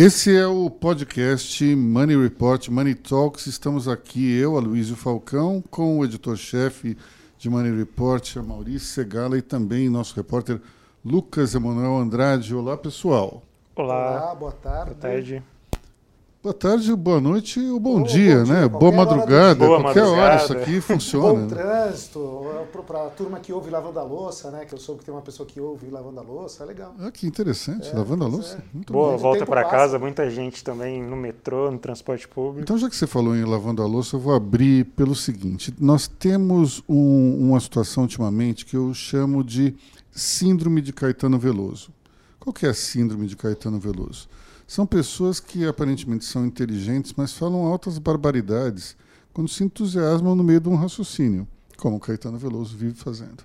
Esse é o podcast Money Report, Money Talks. Estamos aqui, eu, Aloysio Falcão, com o editor-chefe de Money Report, a Maurício Segala, e também nosso repórter Lucas Emanuel Andrade. Olá, pessoal. Olá, Olá boa tarde. Boa tarde. Boa tarde, boa noite ou bom, dia, bom dia, né? Boa madrugada, boa qualquer madrugada. hora isso aqui funciona. bom trânsito, para a turma que ouve lavando a louça, né? Que eu soube que tem uma pessoa que ouve lavando a louça, é legal. Ah, que interessante, é, lavando a louça. É. boa, bem. volta para casa, muita gente também no metrô, no transporte público. Então, já que você falou em lavando a louça, eu vou abrir pelo seguinte: nós temos um, uma situação ultimamente que eu chamo de síndrome de Caetano Veloso. Qual que é a síndrome de Caetano Veloso? São pessoas que aparentemente são inteligentes, mas falam altas barbaridades quando se entusiasmam no meio de um raciocínio, como Caetano Veloso vive fazendo.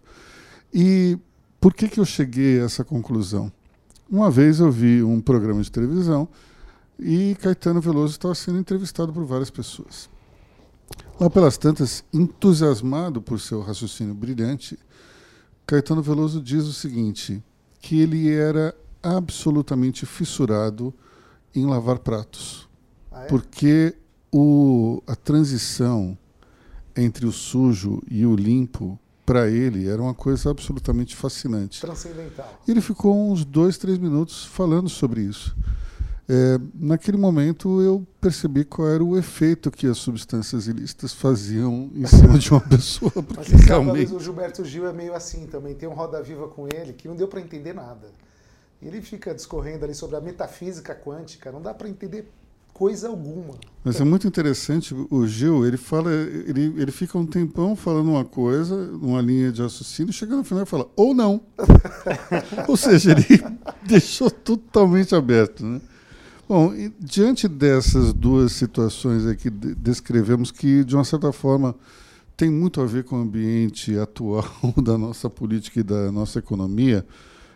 E por que, que eu cheguei a essa conclusão? Uma vez eu vi um programa de televisão e Caetano Veloso estava sendo entrevistado por várias pessoas. Lá pelas tantas, entusiasmado por seu raciocínio brilhante, Caetano Veloso diz o seguinte: que ele era absolutamente fissurado em lavar pratos. Ah, é? Porque o, a transição entre o sujo e o limpo, para ele, era uma coisa absolutamente fascinante. Transcendental. Ele ficou uns dois, três minutos falando sobre isso. É, naquele momento eu percebi qual era o efeito que as substâncias ilícitas faziam em cima de uma pessoa. Mas você realmente... sabe, o Gilberto Gil é meio assim também. Tem um Roda Viva com ele que não deu para entender nada. Ele fica discorrendo ali sobre a metafísica quântica, não dá para entender coisa alguma. Mas é muito interessante, o Gil, ele fala, ele, ele fica um tempão falando uma coisa, uma linha de raciocínio, chega no final e fala, ou não. ou seja, ele deixou totalmente aberto, né? Bom, diante dessas duas situações aqui descrevemos que, de uma certa forma, tem muito a ver com o ambiente atual da nossa política e da nossa economia,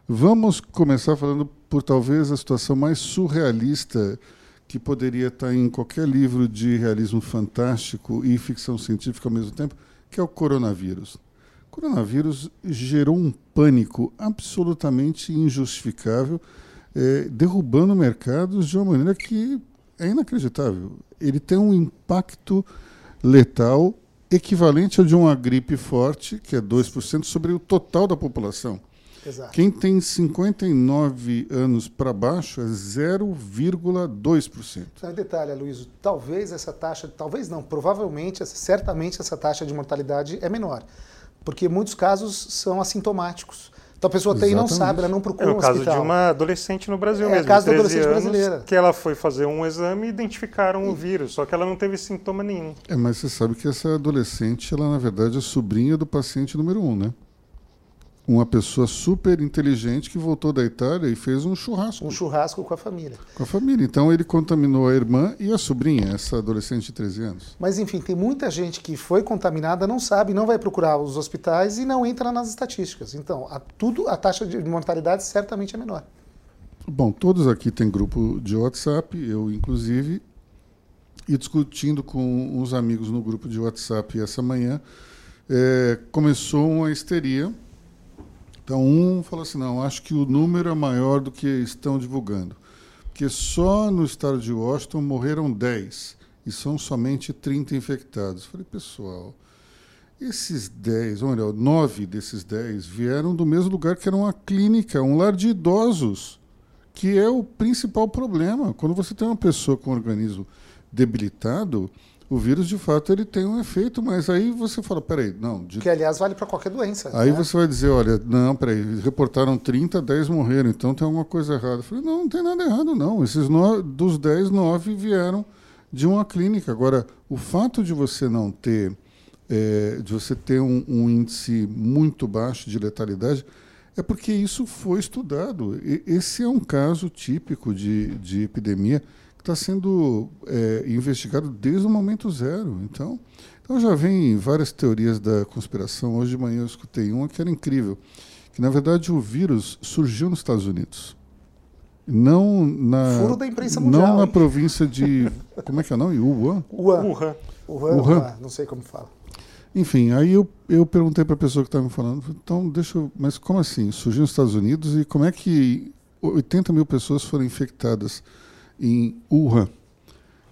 Vamos começar falando por talvez a situação mais surrealista que poderia estar em qualquer livro de realismo fantástico e ficção científica ao mesmo tempo, que é o coronavírus. O coronavírus gerou um pânico absolutamente injustificável, é, derrubando mercados de uma maneira que é inacreditável. Ele tem um impacto letal equivalente ao de uma gripe forte, que é 2%, sobre o total da população. Exato. Quem tem 59 anos para baixo é 0,2%. Só um detalhe, Luiz, talvez essa taxa, talvez não, provavelmente, certamente essa taxa de mortalidade é menor, porque muitos casos são assintomáticos. Então a pessoa tem e não sabe, ela não procura é o um caso de uma adolescente no Brasil é, mesmo. É o caso da adolescente anos, brasileira. Que ela foi fazer um exame e identificaram e... o vírus, só que ela não teve sintoma nenhum. É, mas você sabe que essa adolescente, ela na verdade é sobrinha do paciente número um, né? Uma pessoa super inteligente que voltou da Itália e fez um churrasco. Um churrasco com a família. Com a família. Então ele contaminou a irmã e a sobrinha, essa adolescente de 13 anos. Mas enfim, tem muita gente que foi contaminada, não sabe, não vai procurar os hospitais e não entra nas estatísticas. Então, a, tudo, a taxa de mortalidade certamente é menor. Bom, todos aqui têm grupo de WhatsApp, eu inclusive, e discutindo com uns amigos no grupo de WhatsApp essa manhã, é, começou uma histeria então, um falou assim: não, acho que o número é maior do que estão divulgando. Porque só no estado de Washington morreram 10 e são somente 30 infectados. Eu falei, pessoal, esses 10, ou melhor, 9 desses 10 vieram do mesmo lugar que era uma clínica, um lar de idosos, que é o principal problema. Quando você tem uma pessoa com o organismo debilitado, o vírus de fato ele tem um efeito, mas aí você fala, peraí, não. De... Que aliás vale para qualquer doença. Aí né? você vai dizer, olha, não, peraí, reportaram 30, 10 morreram, então tem alguma coisa errada. Eu falei, não, não tem nada errado, não. Esses no... dos 10, 9 vieram de uma clínica. Agora, o fato de você não ter, é, de você ter um, um, índice muito baixo de letalidade, é porque isso foi estudado. E, esse é um caso típico de, de epidemia está sendo é, investigado desde o momento zero. Então, então já vem várias teorias da conspiração. Hoje de manhã eu escutei uma que era incrível, que na verdade o vírus surgiu nos Estados Unidos. Não na Furo da imprensa mundial, não na hein? província de como é que é não? Wuhan. Wuhan. Wuhan. Wuhan. Wuhan. Não sei como fala. Enfim, aí eu, eu perguntei para a pessoa que estava me falando, então deixa eu, mas como assim? Surgiu nos Estados Unidos e como é que 80 mil pessoas foram infectadas em Wuhan.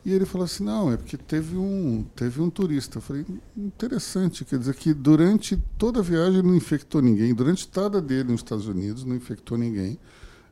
E ele falou assim, não, é porque teve um, teve um turista. Eu falei, interessante, quer dizer que durante toda a viagem não infectou ninguém, durante a estada dele nos Estados Unidos não infectou ninguém,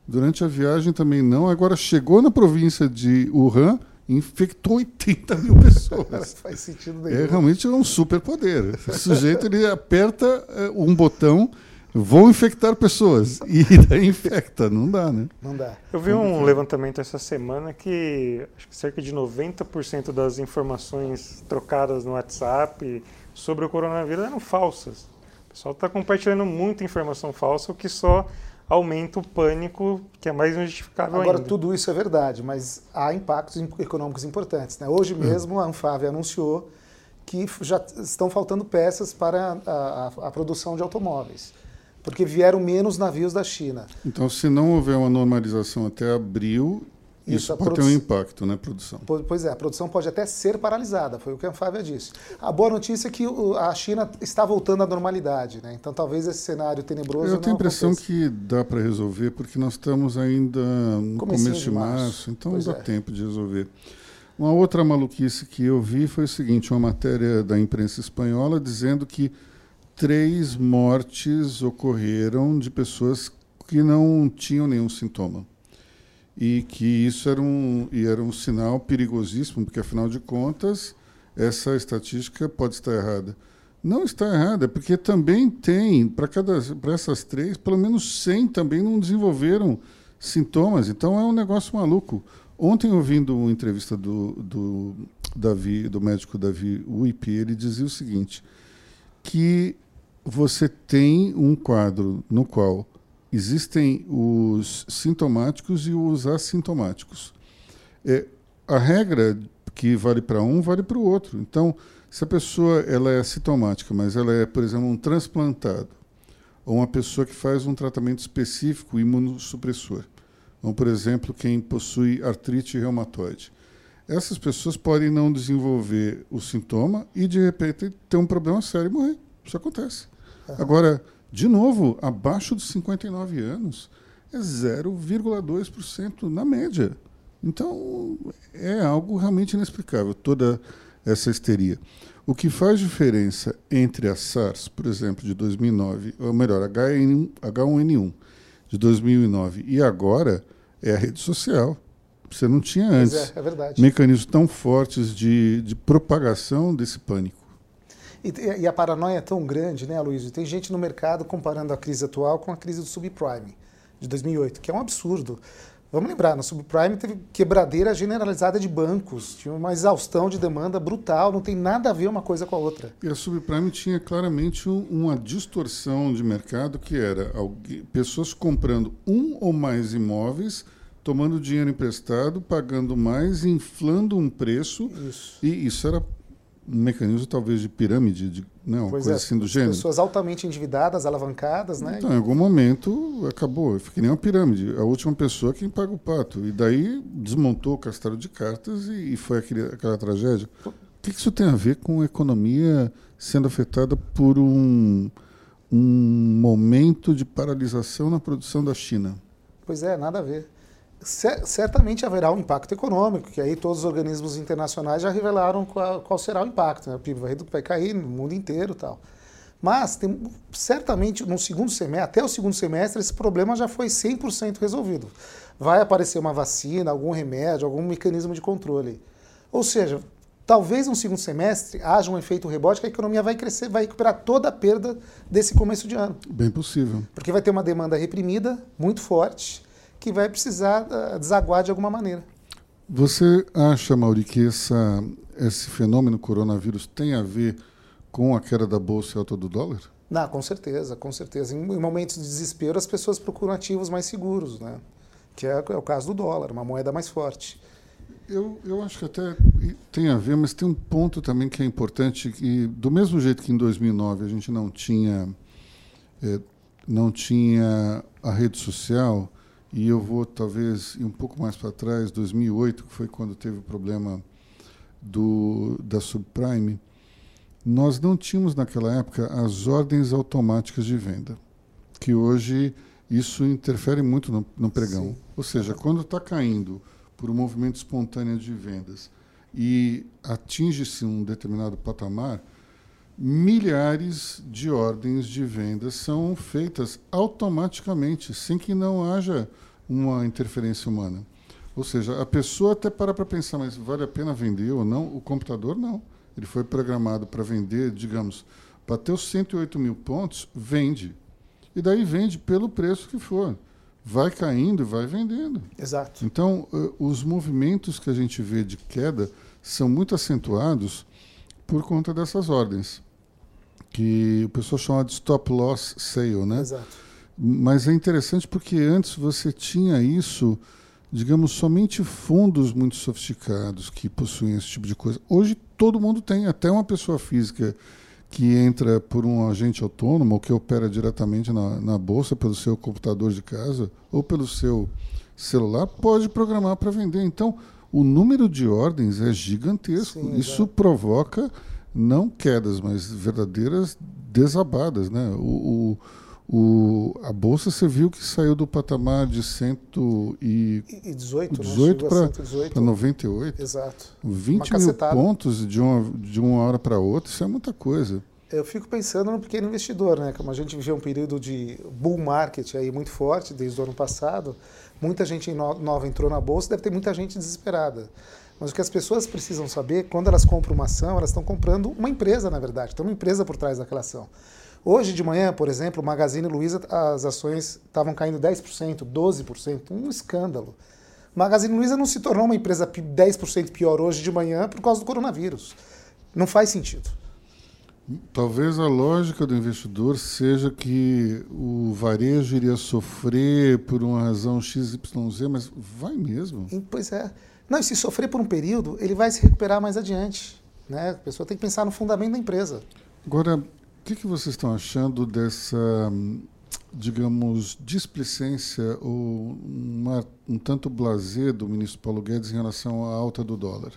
durante a viagem também não, agora chegou na província de Wuhan, infectou 80 mil pessoas. Faz sentido É nenhum. realmente um superpoder. O sujeito ele aperta eh, um botão, vou infectar pessoas, e daí infecta, não dá, né? Não dá. Eu vi um levantamento essa semana que acho que cerca de 90% das informações trocadas no WhatsApp sobre o coronavírus eram falsas. O pessoal está compartilhando muita informação falsa, o que só aumenta o pânico, que é mais injustificável Agora, ainda. tudo isso é verdade, mas há impactos im- econômicos importantes. Né? Hoje mesmo, a Anfávia anunciou que já estão faltando peças para a, a- a produção de automóveis, porque vieram menos navios da China. Então, se não houver uma normalização até abril, Isso, isso, pode ter um impacto na produção. Po- Pois é, a produção pode até ser paralisada, foi o que a Anfávia disse. A boa notícia é que a China está voltando à normalidade, né? então talvez esse cenário tenebroso Eu tenho a impressão aconteça. que dá para resolver, porque nós estamos ainda no Comecinho começo de de março, março. então Pois dá é. tempo de resolver. Uma outra maluquice que eu vi foi o seguinte: uma matéria da imprensa espanhola dizendo que três mortes ocorreram de pessoas que não tinham nenhum sintoma. E que isso era um, e era um sinal perigosíssimo, porque afinal de contas, essa estatística pode estar errada. Não está errada, porque também tem, para cada para essas três, pelo menos 100 também não desenvolveram sintomas. Então é um negócio maluco. Ontem, ouvindo uma entrevista do, do, Davi, do médico Davi Uip, ele dizia o seguinte: que você tem um quadro no qual existem os sintomáticos e os assintomáticos. É, a regra que vale para um vale para o outro. Então, se a pessoa ela é sintomática, mas ela é, por exemplo, um transplantado, ou uma pessoa que faz um tratamento específico imunossupressor, ou, por exemplo, quem possui artrite reumatoide, essas pessoas podem não desenvolver o sintoma e, de repente, ter um problema sério e morrer. Isso acontece. Agora, de novo, abaixo dos 59 anos, é 0,2% na média. Então, é algo realmente inexplicável, toda essa histeria. O que faz diferença entre a SARS, por exemplo, de 2009, ou melhor, HN1, H1N1 de 2009 e agora é a rede social. Você não tinha antes é, é mecanismos tão fortes de, de propagação desse pânico. E, e a paranoia é tão grande, né, Luiz? Tem gente no mercado comparando a crise atual com a crise do subprime de 2008, que é um absurdo. Vamos lembrar, no subprime teve quebradeira generalizada de bancos, tinha uma exaustão de demanda brutal, não tem nada a ver uma coisa com a outra. E a subprime tinha claramente um- uma distorção de mercado que era alguém- pessoas comprando um ou mais imóveis, tomando dinheiro emprestado, pagando mais, inflando um preço, Isso. e isso era mecanismo talvez de pirâmide, de, não, Pois coisa é, assim do gênero. pessoas altamente endividadas, alavancadas, né? Então, em algum momento acabou, fica que nem uma pirâmide. A última pessoa é quem paga o pato. E daí desmontou o castelo de cartas e, e foi aquele, aquela tragédia. O que que isso tem a ver com a economia sendo afetada por um, um momento de paralisação na produção da China? Pois é, nada a ver. Cer- Certamente haverá um impacto econômico, que aí todos os organismos internacionais já revelaram qual, qual será o impacto. Né? O PIB vai, cair no mundo inteiro tal. Mas tem, certamente no segundo semestre, até o segundo semestre, esse problema já foi 100% resolvido. Vai aparecer uma vacina, algum remédio, algum mecanismo de controle. Ou seja, talvez no segundo semestre haja um efeito rebote que a economia vai crescer, vai recuperar toda a perda desse começo de ano. Bem possível. Porque vai ter uma demanda reprimida muito forte que vai precisar ah, desaguar de alguma maneira. Você acha, Mauri, que essa, esse fenômeno coronavírus tem a ver com a queda da bolsa e alta do dólar? Não, com certeza, com certeza. Em, em momentos de desespero, as pessoas procuram ativos mais seguros, né? Que é, é o caso do dólar, uma moeda mais forte. Eu, eu acho que até tem a ver, mas tem um ponto também que é importante, que do mesmo jeito que em 2009 a gente não tinha, eh, não tinha a rede social, e eu vou talvez ir um pouco mais para trás, 2008, que foi quando teve o problema do, da subprime, nós não tínhamos naquela época as ordens automáticas de venda, que hoje isso interfere muito no, no pregão. Sim. Ou seja, quando está caindo por um movimento espontâneo de vendas e atinge-se um determinado patamar, milhares de ordens de vendas são feitas automaticamente, sem que não haja uma interferência humana. Ou seja, a pessoa até para para pensar, mas vale a pena vender ou não? O computador não. Ele foi programado para vender, digamos, para ter os 108 mil pontos, vende. E daí vende pelo preço que for. Vai caindo e vai vendendo. Exato. Então, uh, os movimentos que a gente vê de queda são muito acentuados por conta dessas ordens, que o pessoal chama de stop loss sale, né? Exato. Mas é interessante porque antes você tinha isso, digamos, somente fundos muito sofisticados que possuem esse tipo de coisa. Hoje todo mundo tem, até uma pessoa física que entra por um agente autônomo ou que opera diretamente na, na bolsa pelo seu computador de casa ou pelo seu celular pode programar para vender. Então, o número de ordens é gigantesco. Sim, Isso provoca não quedas, mas verdadeiras desabadas, né? O, o, o- a bolsa você viu que saiu do patamar de 100 e E e 18, né? 18 Chegou a para 118. 98. Exato. 20 mil cacetada. pontos de uma, de uma hora para outra, isso é muita coisa. Eu fico pensando no pequeno investidor, né? Como a gente viveu um período de bull market aí muito forte desde o ano passado, muita gente no- nova entrou na bolsa, deve ter muita gente desesperada. Mas o que as pessoas precisam saber, quando elas compram uma ação, elas estão comprando uma empresa, na verdade. Tem uma empresa por trás daquela ação. Hoje de manhã, por exemplo, Magazine Luiza, as ações estavam caindo 10%, 12%, um escândalo. Magazine Luiza não se tornou uma empresa pi- 10% pior hoje de manhã por causa do coronavírus. Não faz sentido. Talvez a lógica do investidor seja que o varejo iria sofrer por uma razão XYZ, mas vai mesmo. Pois é. Não, e se sofrer por um período, ele vai se recuperar mais adiante. Né? A pessoa tem que pensar no fundamento da empresa. Agora, o que, que vocês estão achando dessa, digamos, displicência ou uma- um tanto blazer do ministro Paulo Guedes em relação à alta do dólar?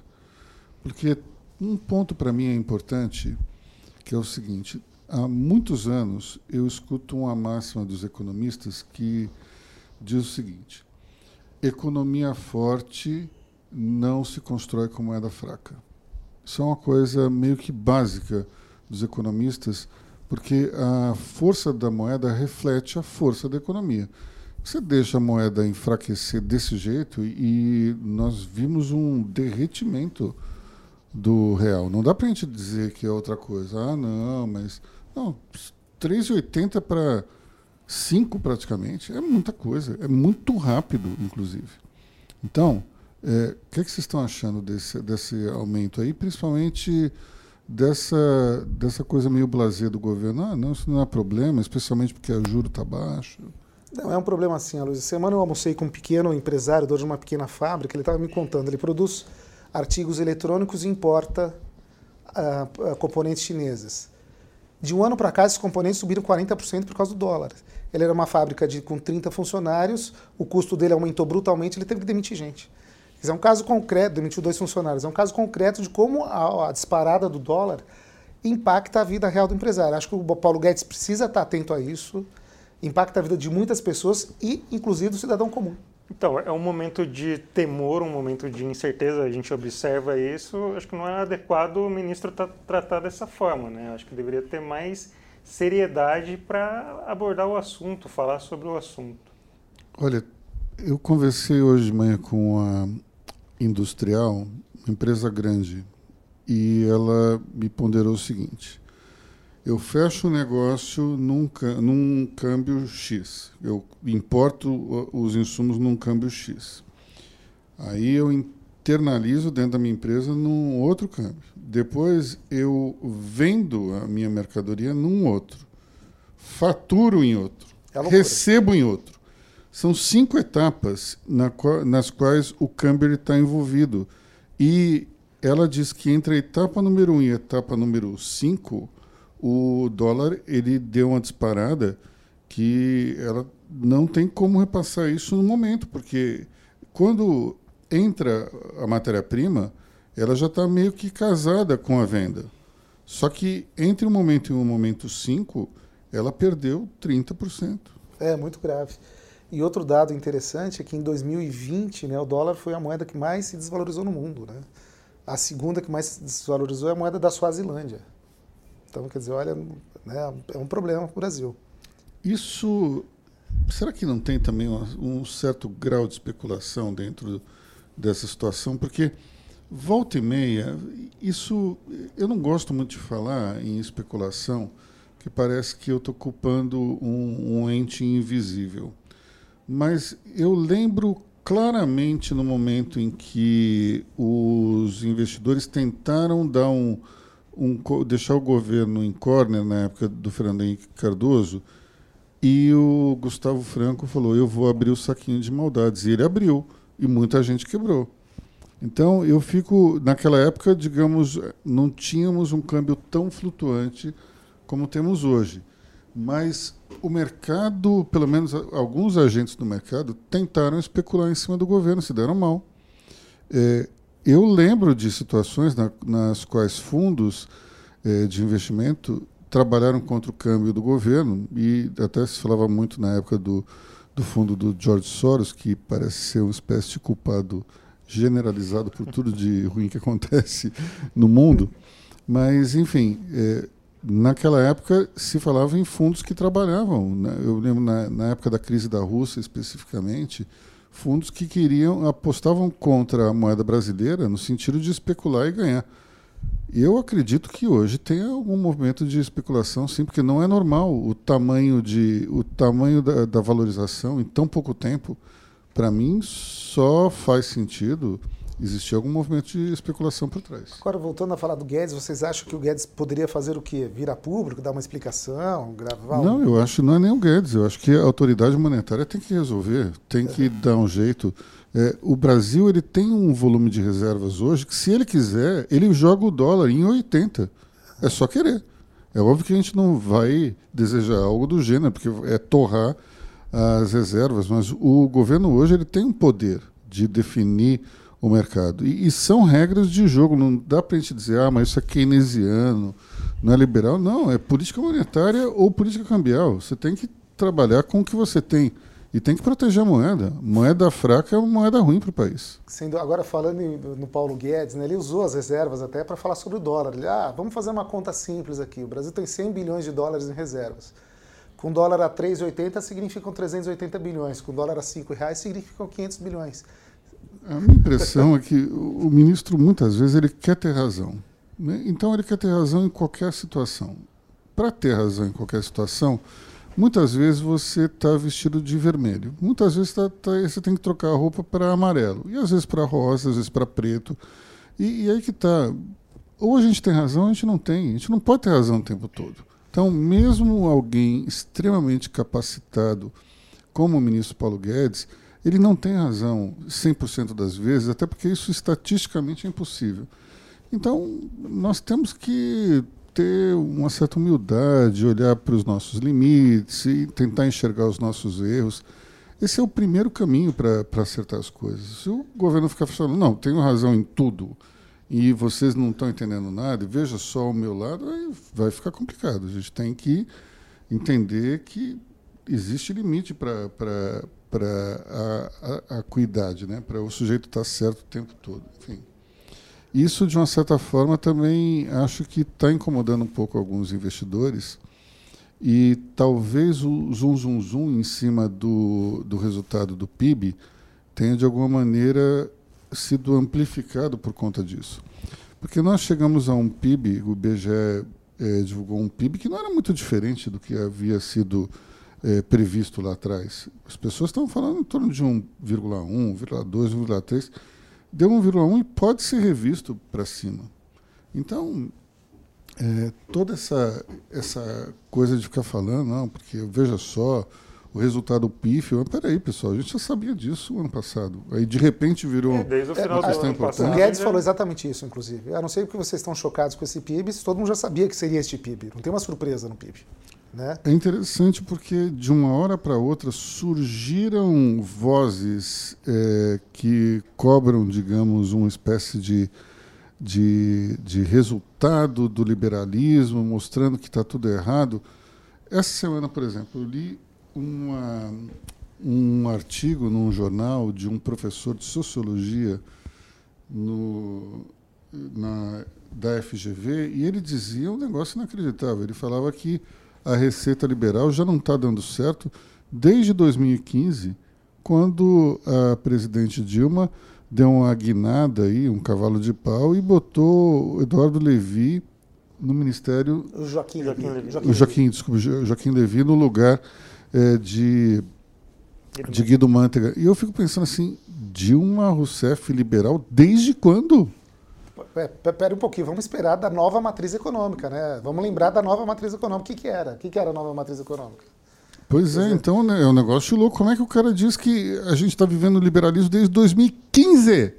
Porque um ponto para mim é importante, que é o seguinte: há muitos anos eu escuto uma máxima dos economistas que diz o seguinte: economia forte não se constrói com moeda fraca. Isso é uma coisa meio que básica dos economistas, porque a força da moeda reflete a força da economia. Você deixa a moeda enfraquecer desse jeito e nós vimos um derretimento do real. Não dá para a gente dizer que é outra coisa. Ah, não, mas. Não, 3,80 para 5 praticamente é muita coisa. É muito rápido, inclusive. Então, é, o que, é que vocês estão achando desse, desse aumento aí, principalmente dessa, dessa coisa meio blazer do governo? Ah, não, isso não é problema, especialmente porque o juro está baixo. Não, é um problema assim, Luiz. Semana eu almocei com um pequeno empresário, dono de uma pequena fábrica, ele estava me contando, ele produz artigos eletrônicos e importa ah, componentes chineses. De um ano para cá, esses componentes subiram 40% por causa do dólar. Ele era uma fábrica de, com 30 funcionários, o custo dele aumentou brutalmente, ele teve que demitir gente. Quer dizer, É um caso concreto, demitiu dois funcionários, é um caso concreto de como a, a disparada do dólar impacta a vida real do empresário. Acho que o Paulo Guedes precisa estar atento a isso, impacta a vida de muitas pessoas e, inclusive, do cidadão comum. Então, é um momento de temor, um momento de incerteza, a gente observa isso. Acho que não é adequado o ministro tra tratar dessa forma, né? Acho que deveria ter mais seriedade para abordar o assunto, falar sobre o assunto. Olha, eu conversei hoje de manhã com a Industrial, uma empresa grande, e ela me ponderou o seguinte: eu fecho o negócio num, num câmbio X, eu importo os insumos num câmbio X. Aí eu internalizo dentro da minha empresa num outro câmbio. Depois eu vendo a minha mercadoria num outro. Faturo em outro. É recebo em outro. São cinco etapas na nas quais o câmbio está envolvido. E ela diz que entre a etapa número um e a etapa número cinco, o dólar ele deu uma disparada que ela não tem como repassar isso no momento, porque quando entra a matéria-prima, ela já está meio que casada com a venda. Só que entre um momento e um momento 5, ela perdeu 30%. É muito grave. E outro dado interessante é que em 2020 né, o dólar foi a moeda que mais se desvalorizou no mundo. Né? A segunda que mais se desvalorizou é a moeda da Suazilândia. Então, quer dizer, olha, né, é um problema para o Brasil. Isso. Será que não tem também um certo grau de especulação dentro dessa situação? Porque volta e meia, isso. Eu não gosto muito de falar em especulação, que parece que eu estou culpando um, um ente invisível. Mas eu lembro claramente no momento em que os investidores tentaram dar um, um, deixar o governo em corner na época do Fernando Henrique Cardoso e o Gustavo Franco falou eu vou abrir o saquinho de maldades. E ele abriu e muita gente quebrou. Então eu fico naquela época digamos não tínhamos um câmbio tão flutuante como temos hoje. Mas o mercado, pelo menos alguns agentes do mercado, tentaram especular em cima do governo, se deram mal. É, eu lembro de situações na, nas quais fundos é, de investimento trabalharam contra o câmbio do governo, e até se falava muito na época do, do fundo do George Soros, que parece ser uma espécie de culpado generalizado por tudo de ruim que acontece no mundo. Mas, enfim, é, naquela época se falava em fundos que trabalhavam. Né? Eu lembro na, na, época da crise da Rússia especificamente, fundos que queriam apostavam contra a moeda brasileira no sentido de especular e ganhar. Eu acredito que hoje tem algum movimento de especulação, sim, porque não é normal o tamanho de o tamanho da, da valorização em tão pouco tempo. Para mim, só faz sentido existia algum movimento de especulação por trás. Agora, voltando a falar do Guedes, vocês acham que o Guedes poderia fazer o quê? Vir a público, dar uma explicação, gravar? Não, eu acho que não é nem o Guedes. Eu acho que a autoridade monetária tem que resolver, tem que é. dar um jeito. É, o Brasil ele tem um volume de reservas hoje que, se ele quiser, ele joga o dólar em 80. É só querer. É óbvio que a gente não vai desejar algo do gênero, porque é torrar as reservas, mas o governo hoje ele tem um poder de definir o mercado. E, e, são regras de jogo, não dá para a gente dizer, ah, mas isso é keynesiano, não é liberal. Não, é política monetária ou política cambial. Você tem que trabalhar com o que você tem. E tem que proteger a moeda. Moeda fraca é uma moeda ruim para o país. Sendo, agora, falando no Paulo Guedes, né, ele usou as reservas até para falar sobre o dólar. Ele, ah, vamos fazer uma conta simples aqui. O Brasil tem 100 bilhões de dólares em reservas. Com dólar a 3,80 significam 380 bilhões. Com dólar a 5 reais significam 500 bilhões. A minha impressão é que o ministro, muitas vezes, ele quer ter razão. Né? Então, ele quer ter razão em qualquer situação. Para ter razão em qualquer situação, muitas vezes você está vestido de vermelho. Muitas vezes tá, tá, você tem que trocar a roupa para amarelo. E às vezes para rosa, às vezes para preto. E, e aí que está. Ou a gente tem razão, ou a gente não tem. A gente não pode ter razão o tempo todo. Então, mesmo alguém extremamente capacitado, como o ministro Paulo Guedes, ele não tem razão 100% das vezes, até porque isso estatisticamente é impossível. Então, nós temos que ter uma certa humildade, olhar para os nossos limites e tentar enxergar os nossos erros. Esse é o primeiro caminho para acertar as coisas. Se o governo ficar falando, não, tenho razão em tudo, e vocês não estão entendendo nada, e veja só o meu lado, aí vai ficar complicado. A gente tem que entender que existe limite para para a, a, acuidade, né? para o sujeito estar tá certo o tempo todo. Enfim. Isso, de uma certa forma, também acho que está incomodando um pouco alguns investidores e talvez o zoom, zoom, zoom em cima do, do resultado do PIB tenha, de alguma maneira, sido amplificado por conta disso. Porque nós chegamos a um PIB, o IBGE é, divulgou um PIB que não era muito diferente do que havia sido é, previsto lá atrás. As pessoas estão falando em torno de 1,1, 1,2, 1,3. Deu 1,1 e pode ser revisto para cima. Então, é, toda essa, essa coisa de ficar falando, não, porque veja só, o resultado pífio. Peraí, pessoal, a gente já sabia disso ano passado. Aí de repente virou. É, desde o final é, do ano passado. O Guedes falou exatamente isso, inclusive. A não ser que vocês estão chocados com esse PIB, todo mundo já sabia que seria este PIB. Não tem uma surpresa no PIB. Né? É interessante porque de uma hora para outra surgiram vozes é, que cobram, digamos, uma espécie de, de, de resultado do liberalismo, mostrando que está tudo errado. Essa semana, por exemplo, eu li uma, um artigo num jornal de um professor de sociologia no, na, da FGV e ele dizia um negócio inacreditável. Ele falava que a receita liberal já não está dando certo desde 2015, quando a presidente Dilma deu uma guinada aí, um cavalo de pau e botou Eduardo Levi no ministério. O Joaquim, Joaquim Levi. Joaquim, Joaquim, desculpa, Joaquim Levi no lugar é, de, Guido de Guido Mantega. E eu fico pensando assim, Dilma Rousseff liberal, desde quando? Pera um pouquinho, vamos esperar da nova matriz econômica, né? Vamos lembrar da nova matriz econômica. O que, que era? O que, que era a nova matriz econômica? Pois é, então né, é um negócio louco. Como é que o cara diz que a gente está vivendo liberalismo desde 2015?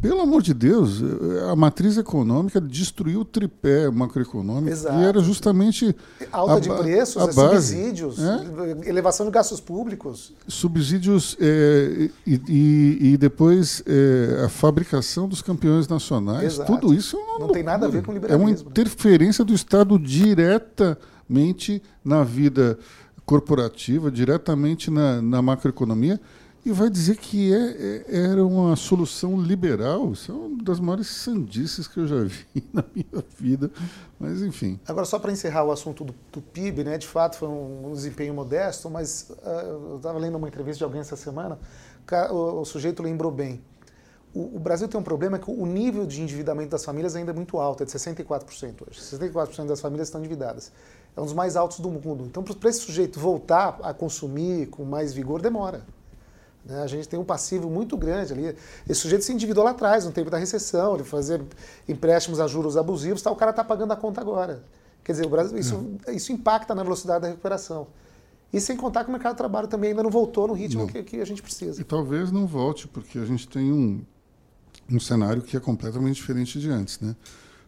Pelo amor de Deus, a matriz econômica destruiu o tripé macroeconômico Exato. e era justamente alta a, de preços, a é base, subsídios, é? elevação de gastos públicos, subsídios é, e, e, e, depois é, a fabricação dos campeões nacionais. Exato. Tudo isso é não tem nada a ver com liberalismo. É uma interferência do Estado diretamente na vida corporativa, diretamente na, na macroeconomia, e vai dizer que é, é, era uma solução liberal. Isso é uma das maiores sandices que eu já vi na minha vida. Mas, enfim. Agora, só para encerrar o assunto do, do, PIB, né, de fato foi um, um desempenho modesto, mas uh, eu estava lendo uma entrevista de alguém essa semana, o, o, sujeito lembrou bem. O, o, Brasil tem um problema que o nível de endividamento das famílias ainda é muito alto, é de 64% hoje. 64% das famílias estão endividadas é um dos mais altos do mundo. Então, para esse sujeito voltar a consumir com mais vigor, demora. Né? A gente tem um passivo muito grande ali. Esse sujeito se endividou lá atrás, no tempo da recessão, ele fazia empréstimos a juros abusivos, tá, o cara está pagando a conta agora. Quer dizer, o Brasil, isso, hum. isso impacta na velocidade da recuperação. E sem contar que o mercado de trabalho também ainda não voltou no ritmo que, que, a gente precisa. E talvez não volte, porque a gente tem um, um cenário que é completamente diferente de antes. Né?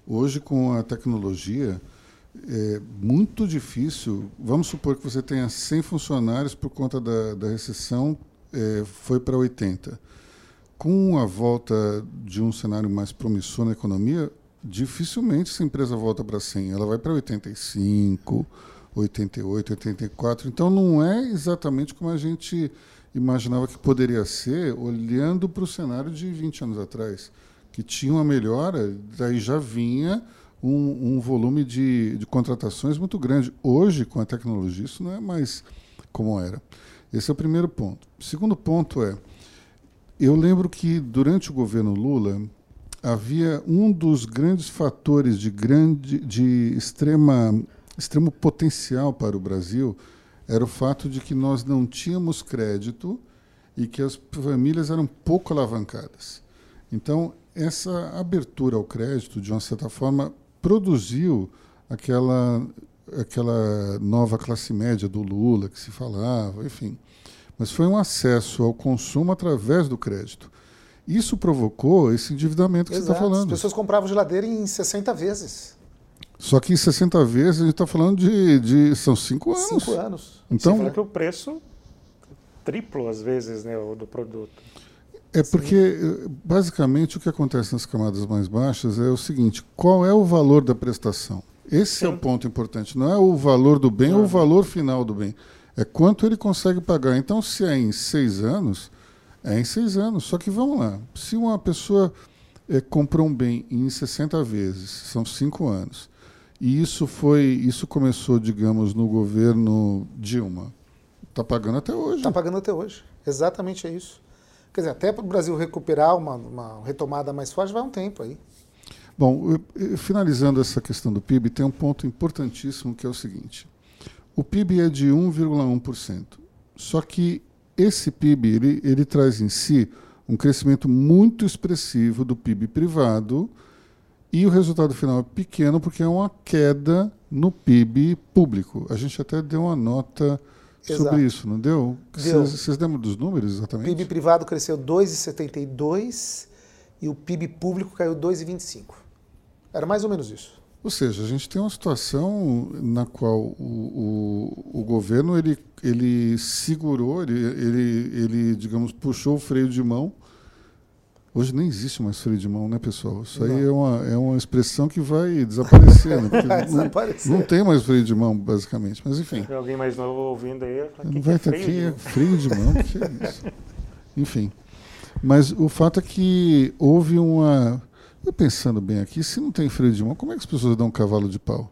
Hoje, com a tecnologia, é muito difícil. Vamos supor que você tenha 100 funcionários por conta da, da recessão, é, foi para 80. Com a volta de um cenário mais promissor na economia, dificilmente essa empresa volta para 100. Ela vai para 85, 88, 84. Então não é exatamente como a gente imaginava que poderia ser, olhando para o cenário de 20 anos atrás, que tinha uma melhora, daí já vinha um, um volume de, de contratações muito grande. Hoje, com a tecnologia, isso não é mais como era. Esse é o primeiro ponto. O segundo ponto é, eu lembro que durante o governo Lula havia um dos grandes fatores de grande, de extrema, extremo potencial para o Brasil era o fato de que nós não tínhamos crédito e que as famílias eram pouco alavancadas. Então, essa abertura ao crédito, de uma certa forma, produziu aquela aquela nova classe média do Lula que se falava, enfim. Mas foi um acesso ao consumo através do crédito. Isso provocou esse endividamento que Exato. você está falando. As pessoas compravam geladeira em 60 vezes. Só que em 60 vezes a gente está falando de, de. São cinco anos. Cinco anos. Então, você fala que o preço triplo às vezes né, do produto. É porque, basicamente, o que acontece nas camadas mais baixas é o seguinte: qual é o valor da prestação? Esse Sim. é o ponto importante. Não é o valor do bem ou o valor final do bem. É quanto ele consegue pagar. Então, se é em seis anos, é em seis anos. Só que vamos lá: se uma pessoa é, comprou um bem em 60 vezes, são cinco anos, e isso foi, isso começou, digamos, no governo Dilma, está pagando até hoje. Está pagando até hoje. Exatamente é isso. Quer dizer, até para o Brasil recuperar uma, uma retomada mais forte, vai um tempo aí. Bom, finalizando essa questão do PIB, tem um ponto importantíssimo que é o seguinte: o PIB é de 1,1%. Só que esse PIB ele, ele traz em si um crescimento muito expressivo do PIB privado e o resultado final é pequeno porque é uma queda no PIB público. A gente até deu uma nota Exato. sobre isso, não deu? deu. Vocês lembram dos números exatamente? O PIB privado cresceu 2,72 e o PIB público caiu 2,25. Era mais ou menos isso. Ou seja, a gente tem uma situação na qual o, o, o governo ele, ele segurou, ele, ele, ele, digamos, puxou o freio de mão Hoje nem existe mais freio de mão, né, pessoal? Isso aí é uma, é uma expressão que vai desaparecer. Né? Vai não, desaparecer. não tem mais freio de mão, basicamente. Mas enfim. Tem alguém mais novo ouvindo aí, fala, Não que vai é que de é mão?" freio de mão, que é isso. Enfim. Mas o fato é que houve uma. Eu pensando bem aqui, se não tem freio de mão, como é que as pessoas dão um cavalo de pau?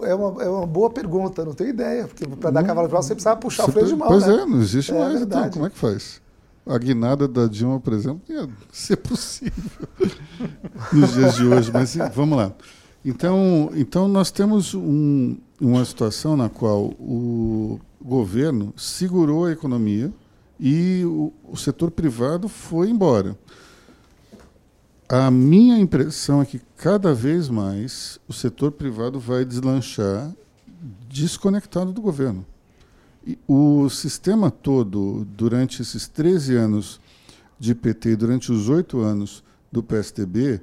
É uma, é uma boa pergunta, não tenho ideia. Porque para dar cavalo de pau você precisava puxar Você o freio de mão. Pois né? é, não existe É mais. Então, como é que faz? A guinada da Dilma, por exemplo, ia ser possível nos dias de hoje. Mas vamos lá. Então, então nós temos um- uma situação na qual o governo segurou a economia e o, o setor privado foi embora. A minha impressão é que cada vez mais o setor privado vai deslanchar desconectado do governo. E o sistema todo, durante esses 13 anos de PT e durante os oito anos do PSDB,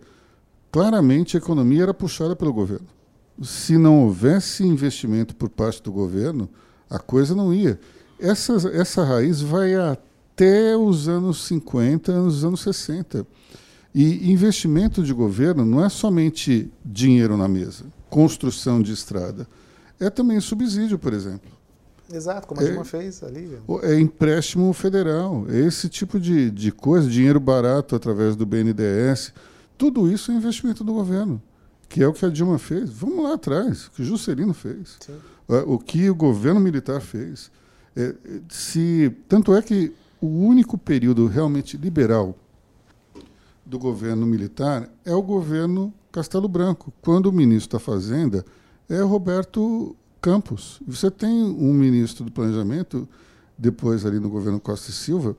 claramente a economia era puxada pelo governo. Se não houvesse investimento por parte do governo, a coisa não ia. Essa, essa raiz vai até os anos 50, os anos 60. E investimento de governo não é somente dinheiro na mesa, construção de estrada. É também subsídio, por exemplo. Exato, como a É- Dilma fez ali. É empréstimo federal, é esse tipo de, de coisa, dinheiro barato através do BNDES. Tudo isso é investimento do governo, que é o que a Dilma fez. Vamos lá atrás, o que o Juscelino fez, Sim. é, o que o governo militar fez. É, é, se, tanto é que o único período realmente liberal do governo militar é o governo Castelo Branco, quando o ministro da Fazenda é Roberto Campos. Você tem um ministro do Planejamento, depois ali no governo Costa e Silva,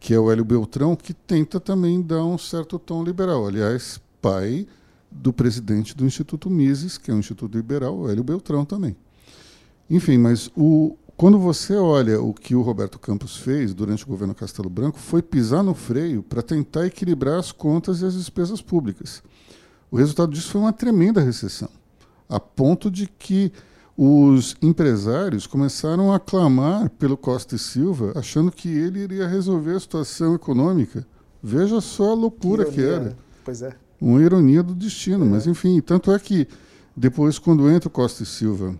que é o Hélio Beltrão, que tenta também dar um certo tom liberal. Aliás, pai do presidente do Instituto Mises, que é um instituto liberal, o Hélio Beltrão também. Enfim, mas o, quando você olha o que o Roberto Campos fez durante o governo Castelo Branco, foi pisar no freio para tentar equilibrar as contas e as despesas públicas. O resultado disso foi uma tremenda recessão, a ponto de que os empresários começaram a clamar pelo Costa e Silva, achando que ele iria resolver a situação econômica. Veja só a loucura que Ironia, era né? Pois é. uma ironia do destino. Mas, enfim, tanto é que depois, quando entra o Costa e Silva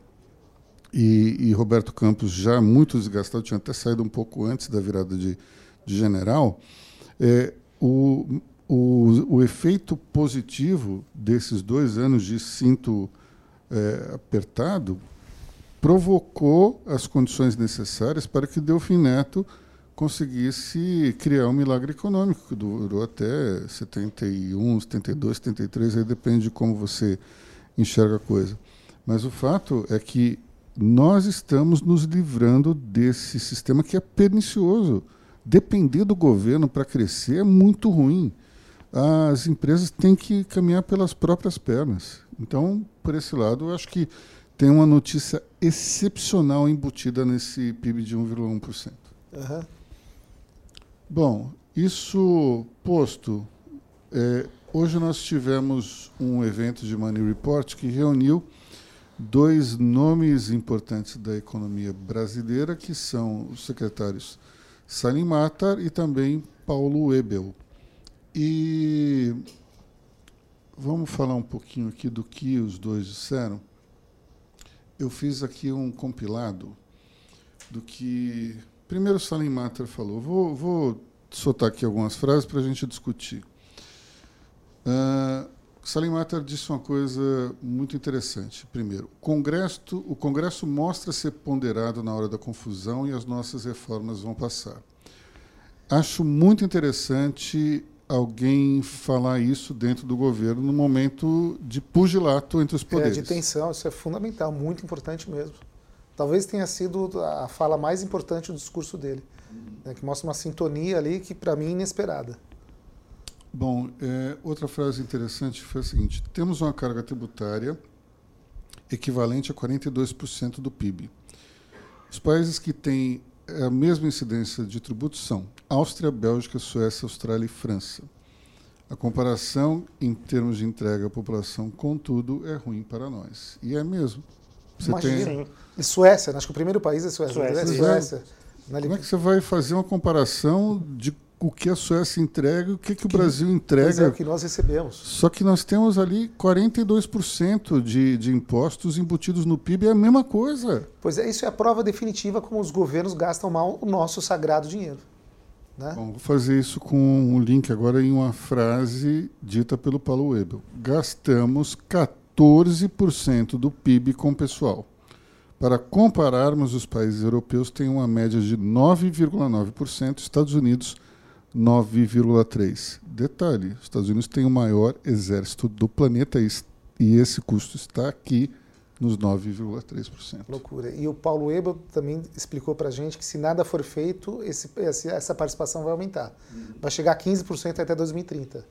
e, e Roberto Campos, já muito desgastado, tinha até saído um pouco antes da virada de, de general, é, o, o, o efeito positivo desses dois anos de cinto é, apertado provocou as condições necessárias para que Delfim Neto conseguisse criar um milagre econômico, que durou até 71, 72, 73, aí depende de como você enxerga a coisa. Mas o fato é que nós estamos nos livrando desse sistema que é pernicioso. Depender do governo para crescer é muito ruim. As empresas têm que caminhar pelas próprias pernas. Então, por esse lado, eu acho que tem uma notícia excepcional embutida nesse PIB de 1,1%. Aham. Bom, isso posto, é, hoje nós tivemos um evento de Money Report que reuniu dois nomes importantes da economia brasileira, que são os secretários Salim Matar e também Paulo Ebel. E vamos falar um pouquinho aqui do que os dois disseram. Eu fiz aqui um compilado do que primeiro Salim Matar falou. Vou, vou soltar aqui algumas frases para a gente discutir. Uh, Salim Matar disse uma coisa muito interessante. Primeiro, o Congresso, o Congresso mostra ser ponderado na hora da confusão e as nossas reformas vão passar. Acho muito interessante alguém falar isso dentro do governo no momento de pugilato entre os É, poderes. de tensão, isso é fundamental, muito importante mesmo. Talvez tenha sido a fala mais importante do discurso dele, né, que mostra uma sintonia ali que, para mim, é inesperada. Bom, é, outra frase interessante foi a seguinte: temos uma carga tributária equivalente a 42% do PIB. Os países que têm a mesma incidência de tributos são Áustria, Bélgica, Suécia, Austrália e França. A comparação em termos de entrega à população, contudo, é ruim para nós. E é mesmo. Você Imagina. tem. E Suécia, né? acho que o primeiro país é Suécia. Suécia. É Suécia. Na como é que você vai fazer uma comparação de o que a Suécia entrega o que, que o Brasil Pois é, entrega. o que nós recebemos. Só que nós temos ali 42% de, de impostos embutidos no PIB, é a mesma coisa. Pois é, isso é a prova definitiva como os governos gastam mal o nosso sagrado dinheiro. Né? Bom, vou fazer isso com um link agora em uma frase dita pelo Paulo Webel. Gastamos 14% do PIB com pessoal. Para compararmos, os países europeus têm uma média de 9,9%, Estados Unidos 9,3%. Detalhe: os Estados Unidos têm o maior exército do planeta e es- esse custo está aqui nos 9,3%. Loucura. E o Paulo Ebel também explicou para a gente que se nada for feito, esse, essa participação vai aumentar. Vai chegar a 15% até 2030.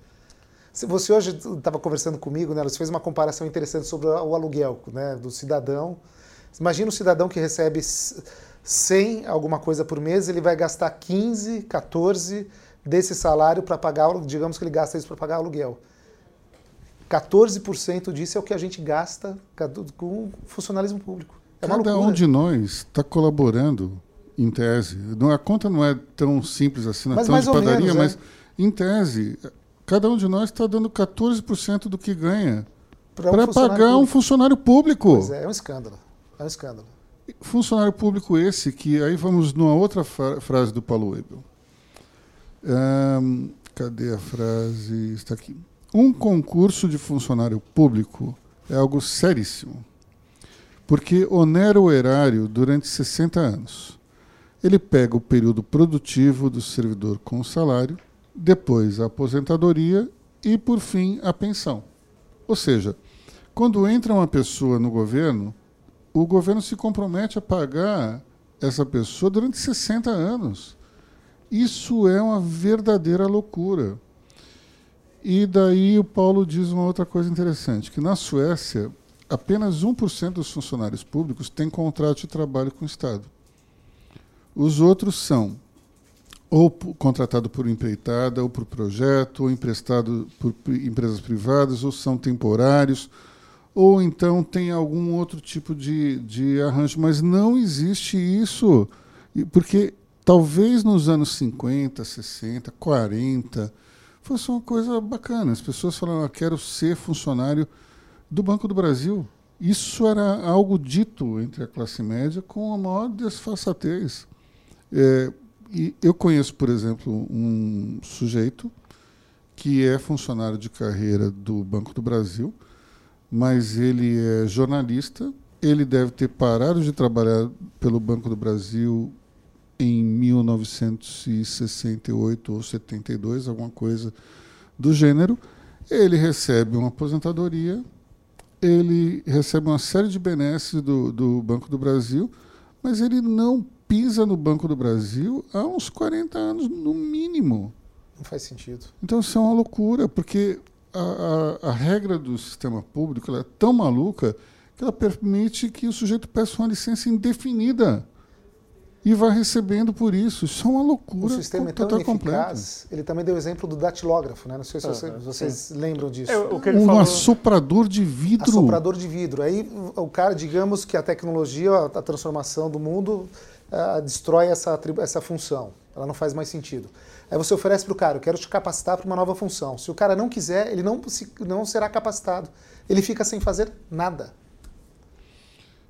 Se você hoje estava conversando comigo, né, você fez uma comparação interessante sobre o aluguel né, do cidadão. Imagina o cidadão que recebe s- 100 alguma coisa por mês, ele vai gastar 15, 14 desse salário para pagar, digamos que ele gasta isso para pagar aluguel. 14% disso é o que a gente gasta com funcionalismo público. É Cada um de nós está colaborando, em tese. Não, a conta não é tão simples assim, não é tão de padaria, menos, é. mas em tese, cada um de nós está dando 14% do que ganha para funcionário pagar um público. funcionário público. Pois é, é um escândalo. É um escândalo. Funcionário público esse, que aí vamos numa outra fra- frase do Paulo Webel. Ahn, cadê a frase? Está aqui. Um concurso de funcionário público é algo seríssimo, porque onera o erário durante 60 anos. Ele pega o período produtivo do servidor com o salário, depois a aposentadoria e, por fim, a pensão. Ou seja, quando entra uma pessoa no governo, o governo se compromete a pagar essa pessoa durante 60 anos. Isso é uma verdadeira loucura. E daí o Paulo diz uma outra coisa interessante, que na Suécia, apenas 1% dos funcionários públicos têm contrato de trabalho com o Estado. Os outros são ou contratado por empreitada, ou por projeto, ou emprestado por empresas privadas, ou são temporários, ou então tem algum outro tipo de, de arranjo, mas não existe isso, porque talvez nos anos 50, 60, 40 fosse uma coisa bacana. As pessoas falavam, ah, quero ser funcionário do Banco do Brasil. Isso era algo dito entre a classe média com a maior desfaçatez. É, e eu conheço, por exemplo, um sujeito que é funcionário de carreira do Banco do Brasil, mas ele é jornalista. Ele deve ter parado de trabalhar pelo Banco do Brasil em 1968 ou 72, alguma coisa do gênero. Ele recebe uma aposentadoria, ele recebe uma série de benesses do, do Banco do Brasil, mas ele não pisa no Banco do Brasil há uns 40 anos, no mínimo. Não faz sentido. Então isso é uma loucura, porque a, a, a regra do sistema público é tão maluca que ela permite que o sujeito peça uma licença indefinida e vá recebendo por isso. Isso é uma O loucura sistema é tão completa. ineficaz. Ele também deu o exemplo do datilógrafo, né? Não sei se Ah, você- sim. vocês lembram disso. É, o que ele Um falou... assoprador de vidro. Assoprador de vidro. Aí o cara, digamos que a tecnologia, a a transformação do mundo ah, destrói essa, essa função. Ela não faz mais sentido. Aí você oferece para o cara, eu quero te capacitar para uma nova função. Se o cara não quiser, ele não, se- não será capacitado. Ele fica sem fazer nada.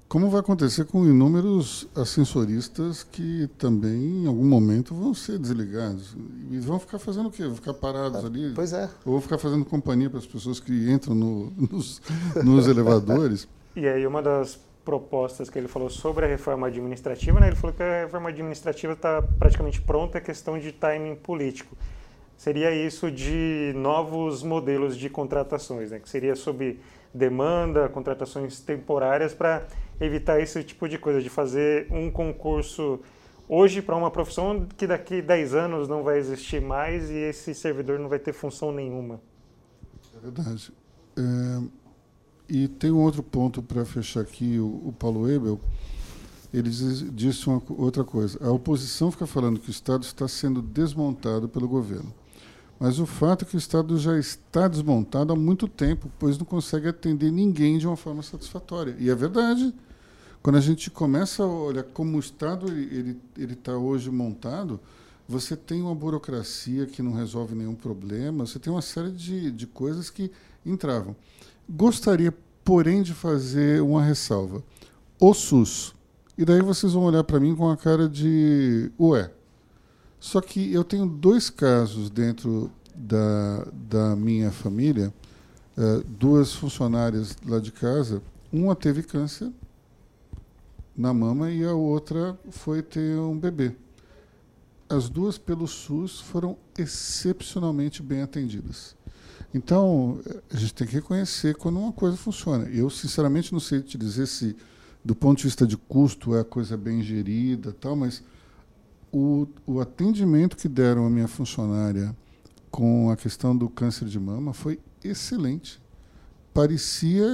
Como vai acontecer com inúmeros ascensoristas que também, em algum momento, vão ser desligados. E vão ficar fazendo o quê? Vão ficar parados ali? Pois é. Ou vão ficar fazendo companhia para as pessoas que entram no- nos, nos elevadores? E aí uma das propostas que ele falou sobre a reforma administrativa, né, ele falou que a reforma administrativa está praticamente pronta, é questão de timing político. Seria isso de novos modelos de contratações, né, que seria sob demanda, contratações temporárias para evitar esse tipo de coisa, de fazer um concurso hoje para uma profissão que daqui 10 anos não vai existir mais e esse servidor não vai ter função nenhuma. É verdade. É, e tem um outro ponto para fechar aqui, o, o Paulo Ebel, ele diz- disse uma outra coisa. A oposição fica falando que o Estado está sendo desmontado pelo governo. Mas o fato é que o Estado já está desmontado há muito tempo, pois não consegue atender ninguém de uma forma satisfatória. E é verdade. Quando a gente começa a olhar como o Estado ele está hoje montado, você tem uma burocracia que não resolve nenhum problema, você tem uma série de, de coisas que entravam. Gostaria, porém, de fazer uma ressalva. O SUS. E daí vocês vão olhar para mim com a cara de ué. Só que eu tenho dois casos dentro da, da minha família, uh, duas funcionárias lá de casa. Uma teve câncer na mama e a outra foi ter um bebê. As duas, pelo SUS, foram excepcionalmente bem atendidas. Então, a gente tem que reconhecer quando uma coisa funciona. Eu, sinceramente, não sei te dizer se, do ponto de vista de custo, é a coisa bem gerida, tal, mas o, o atendimento que deram à minha funcionária com a questão do câncer de mama foi excelente. Parecia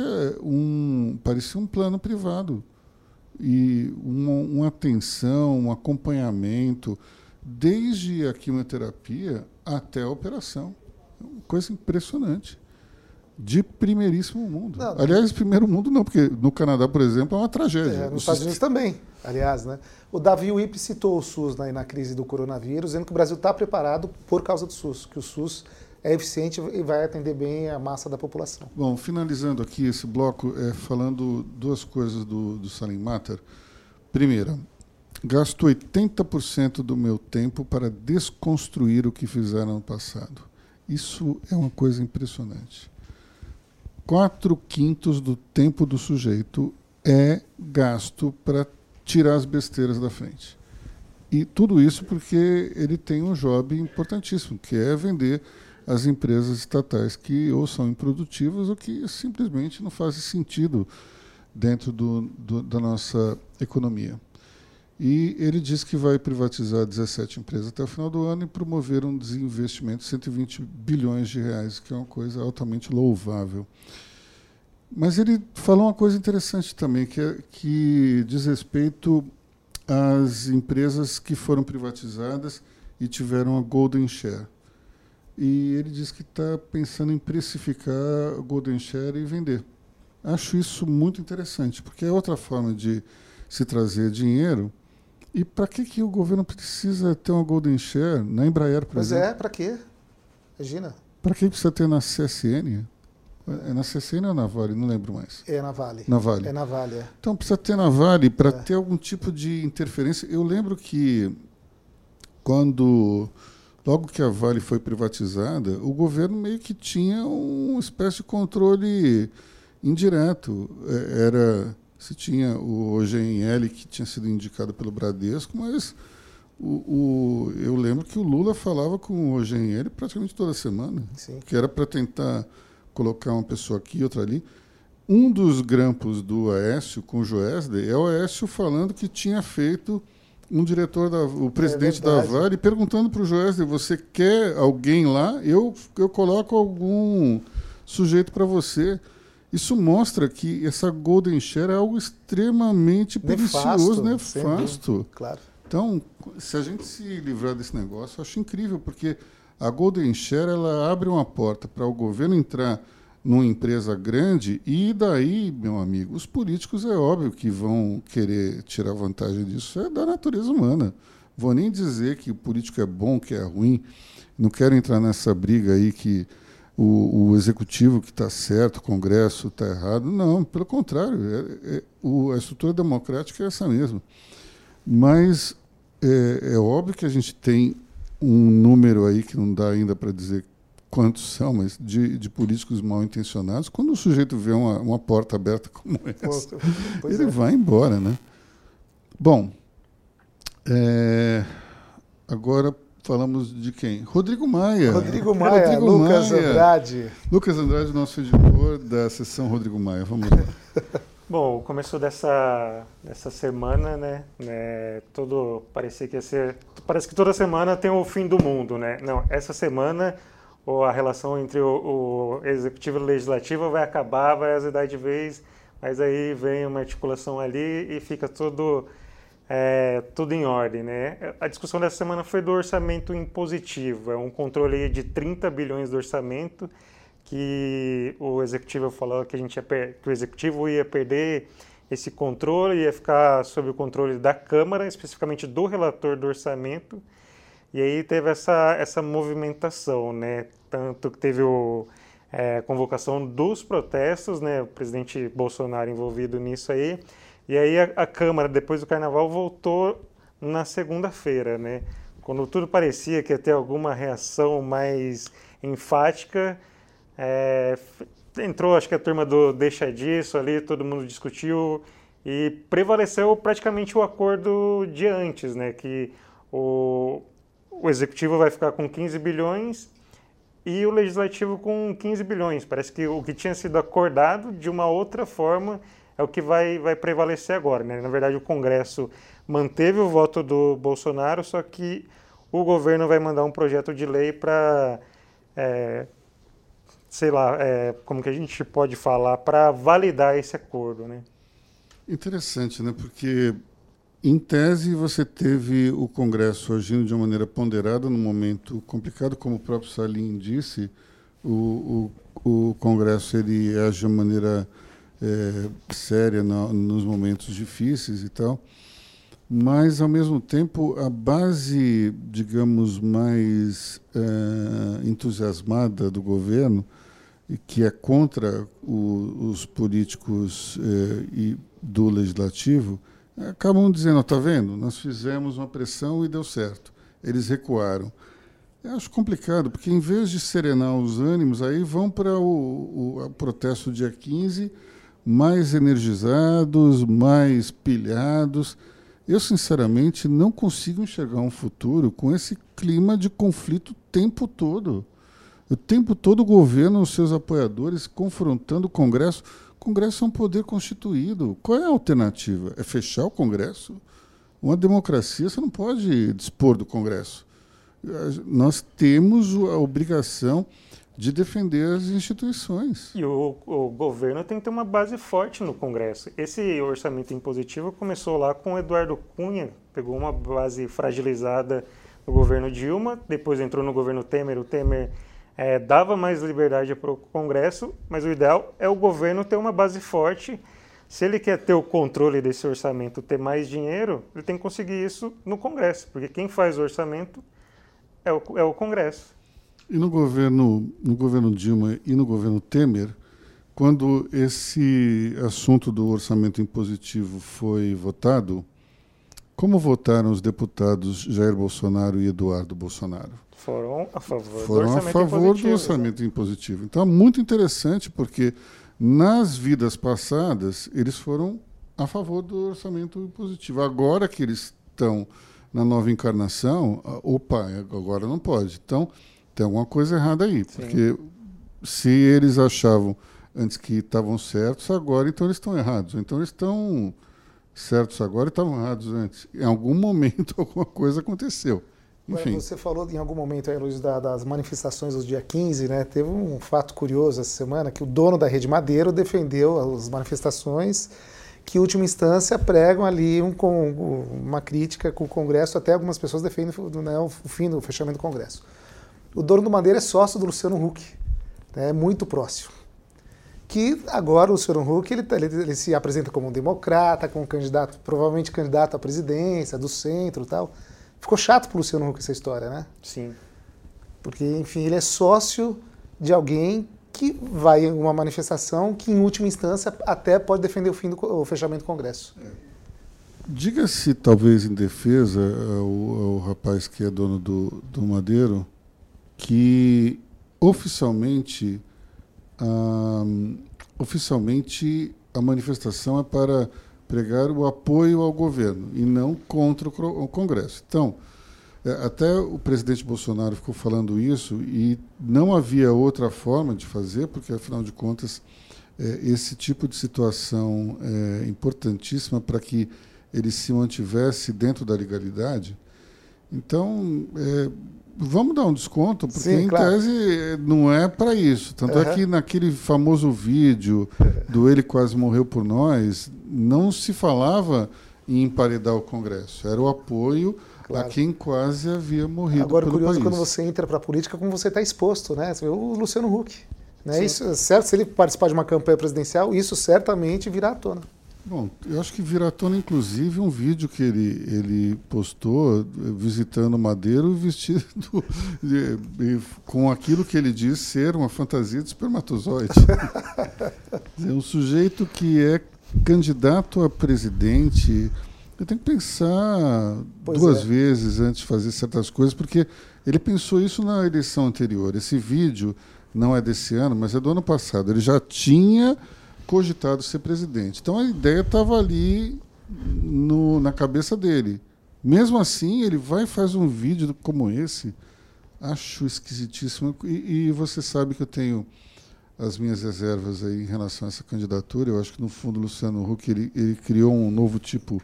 um, parecia um plano privado e uma, uma atenção, um acompanhamento, desde a quimioterapia até a operação. Coisa impressionante. De primeiríssimo mundo. Não, aliás, primeiro mundo não, porque no Canadá, por exemplo, é uma tragédia. É, nos Estados Unidos também, aliás. Né? O Davi Wip citou o SUS na, na crise do coronavírus, dizendo que o Brasil está preparado por causa do SUS, que o SUS é eficiente e vai atender bem a massa da população. Bom, finalizando aqui esse bloco, é, falando duas coisas do, do Salim Matter. Primeira, gasto 80% do meu tempo para desconstruir o que fizeram no passado. Isso é uma coisa impressionante. Quatro quintos do tempo do sujeito é gasto para tirar as besteiras da frente. E tudo isso porque ele tem um job importantíssimo, que é vender as empresas estatais que ou são improdutivas ou que simplesmente não fazem sentido dentro do, do, da nossa economia. E ele diz que vai privatizar 17 empresas até o final do ano e promover um desinvestimento de 120 bilhões de reais, que é uma coisa altamente louvável. Mas ele falou uma coisa interessante também, que, é, que diz respeito às empresas que foram privatizadas e tiveram a Golden Share e ele diz que está pensando em precificar Golden Share e vender. Acho isso muito interessante, porque é outra forma de se trazer dinheiro. E para que, que o governo precisa ter uma Golden Share na Embraer, por Mas exemplo? é, para quê? Imagina. Para que precisa ter na CSN? É na CSN ou na Vale? Não lembro mais. É na Vale. Na Vale. É na Vale, é. Então precisa ter na Vale para é. ter algum tipo de interferência. Eu lembro que quando logo que a Vale foi privatizada, o governo meio que tinha uma espécie de controle indireto. É, era se tinha o OGNL que tinha sido indicado pelo Bradesco, mas o, o, eu lembro que o Lula falava com o OGNL praticamente toda semana, Sim. que era para tentar colocar uma pessoa aqui outra ali. Um dos grampos do Aécio com o Joesley é o Aécio falando que tinha feito um diretor, da, o presidente é da Vale, perguntando para o Joesley, você quer alguém lá? Eu, eu coloco algum sujeito para você. Isso mostra que essa Golden Share é algo extremamente pernicioso, nefasto. Claro. Então, se a gente se livrar desse negócio, eu acho incrível, porque a Golden Share ela abre uma porta para o governo entrar numa empresa grande, e daí, meu amigo, os políticos é óbvio que vão querer tirar vantagem disso, é da natureza humana. Vou nem dizer que o político é bom, que é ruim, não quero entrar nessa briga aí que o, o executivo que está certo, o Congresso está errado. Não, pelo contrário, é, é, o, a estrutura democrática é essa mesma. Mas é, é óbvio que a gente tem um número aí que não dá ainda para dizer quantos são, mas de, de, políticos mal intencionados, quando o sujeito vê uma, uma porta aberta como essa, ele é. vai embora, né? Bom, é, agora falamos de quem? Rodrigo Maia. Rodrigo Maia, Rodrigo Lucas Maia. Andrade. Lucas Andrade, nosso editor da sessão Rodrigo Maia. Vamos lá. Bom, o começo dessa, dessa semana, né, né, todo parecia que ia ser, parece que toda semana tem o fim do mundo, né? Não, essa semana ou a relação entre o, o executivo e o legislativo vai acabar, vai azedar de vez, mas aí vem uma articulação ali e fica tudo, é, tudo em ordem. Né? A discussão dessa semana foi do orçamento impositivo, é um controle de 30 bilhões de orçamento que o executivo falou que, a gente ia que o executivo ia perder esse controle, ia ficar sob o controle da Câmara, especificamente do relator do orçamento, E aí teve essa, essa movimentação, né? Tanto que teve é, convocação dos protestos, né? O presidente Bolsonaro envolvido nisso aí. E aí a, a Câmara, depois do Carnaval, voltou na segunda-feira, né? Quando tudo parecia que ia ter alguma reação mais enfática, é, entrou, acho que a turma do deixa disso ali, todo mundo discutiu e prevaleceu praticamente o acordo de antes, né? Que o, o executivo vai ficar com 15 bilhões e o legislativo com 15 bilhões. Parece que o que tinha sido acordado de uma outra forma é o que vai, vai prevalecer agora. Né? Na verdade, o Congresso manteve o voto do Bolsonaro, só que o governo vai mandar um projeto de lei para, é, sei lá, é, como que a gente pode falar, para validar esse acordo. Né? Interessante, né? Porque em tese, você teve o Congresso agindo de uma maneira ponderada num momento complicado, como o próprio Salim disse, o, o, o Congresso ele age de uma maneira é, séria no, nos momentos difíceis e tal, mas, ao mesmo tempo, a base, digamos, mais é, entusiasmada do governo, que é contra o, os políticos é, e do legislativo, acabam dizendo, está vendo, nós fizemos uma pressão e deu certo. Eles recuaram. Eu acho complicado, porque em vez de serenar os ânimos, aí vão para o, o, protesto dia 15 mais energizados, mais pilhados. Eu, sinceramente, não consigo enxergar um futuro com esse clima de conflito o tempo todo. O tempo todo o governo os seus apoiadores confrontando o Congresso Congresso é um poder constituído. Qual é a alternativa? É fechar o Congresso? Uma democracia, você não pode dispor do Congresso. Nós temos a obrigação de defender as instituições. E o, o, governo tem que ter uma base forte no Congresso. Esse orçamento impositivo começou lá com o Eduardo Cunha, pegou uma base fragilizada no governo Dilma, depois entrou no governo Temer. O Temer é, dava mais liberdade para o Congresso, mas o ideal é o governo ter uma base forte. Se ele quer ter o controle desse orçamento, ter mais dinheiro, ele tem que conseguir isso no Congresso, porque quem faz o orçamento é o, é o Congresso. E no governo, no governo Dilma e no governo Temer, quando esse assunto do orçamento impositivo foi votado, como votaram os deputados Jair Bolsonaro e Eduardo Bolsonaro? Foram a favor Foram do a favor do orçamento impositivo. Então é muito interessante porque nas vidas passadas eles foram a favor do orçamento impositivo. Agora que eles estão na nova encarnação, opa, agora não pode. Então tem alguma coisa errada aí, Sim. porque se eles achavam antes que estavam certos, agora então eles estão errados. Então eles estão certos agora e estavam errados antes. Em algum momento alguma coisa aconteceu. Enfim. Você falou em algum momento aí, Luiz, das manifestações do dia 15, né? Teve um fato curioso essa semana que o dono da Rede Madeiro defendeu as manifestações que, em última instância, pregam ali um, uma crítica com o Congresso, até algumas pessoas defendem né, o fim do fechamento do Congresso. O dono do Madeira é sócio do Luciano Huck, né, é muito próximo. Que agora o Luciano Huck ele, ele, ele se apresenta como um democrata, como um candidato, provavelmente candidato à presidência, do centro e tal. Ficou chato pro Luciano Huck essa história, né? Sim. Porque, enfim, ele é sócio de alguém que vai em uma manifestação que, em última instância, até pode defender o fim do o fechamento do Congresso. Diga-se, talvez em defesa, ao, ao, rapaz que é dono do, do Madeiro, que oficialmente, oficialmente a manifestação é para pregar o apoio ao governo e não contra o Congresso. Então, é, até o presidente Bolsonaro ficou falando isso e não havia outra forma de fazer, porque, afinal de contas, é, esse tipo de situação é importantíssima para que ele se mantivesse dentro da legalidade. Então, é, Vamos dar um desconto, porque Sim, em claro. tese não é para isso. Tanto uhum. é que naquele famoso vídeo do Ele Quase Morreu por Nós, não se falava em emparedar o Congresso. Era o apoio claro. a quem quase havia morrido Agora, pelo curioso país. quando você entra para a política, como você está exposto. Né? Você vê o Luciano Huck. Né? Isso, certo, se ele participar de uma campanha presidencial, isso certamente virá à tona. Bom, eu acho que vira à tona, inclusive, um vídeo que ele, ele postou eh, visitando Madeiro vestido de, de, com aquilo que ele diz ser uma fantasia de espermatozoide. é um sujeito que é candidato a presidente. Eu tenho que pensar pois duas é. vezes antes de fazer certas coisas, porque ele pensou isso na eleição anterior. Esse vídeo não é desse ano, mas é do ano passado. Ele já tinha cogitado ser presidente. Então a ideia estava ali no, na cabeça dele. Mesmo assim, ele vai e faz um vídeo como esse. Acho esquisitíssimo. E, e, você sabe que eu tenho as minhas reservas aí em relação a essa candidatura. Eu acho que, no fundo, Luciano Huck ele, ele criou um novo tipo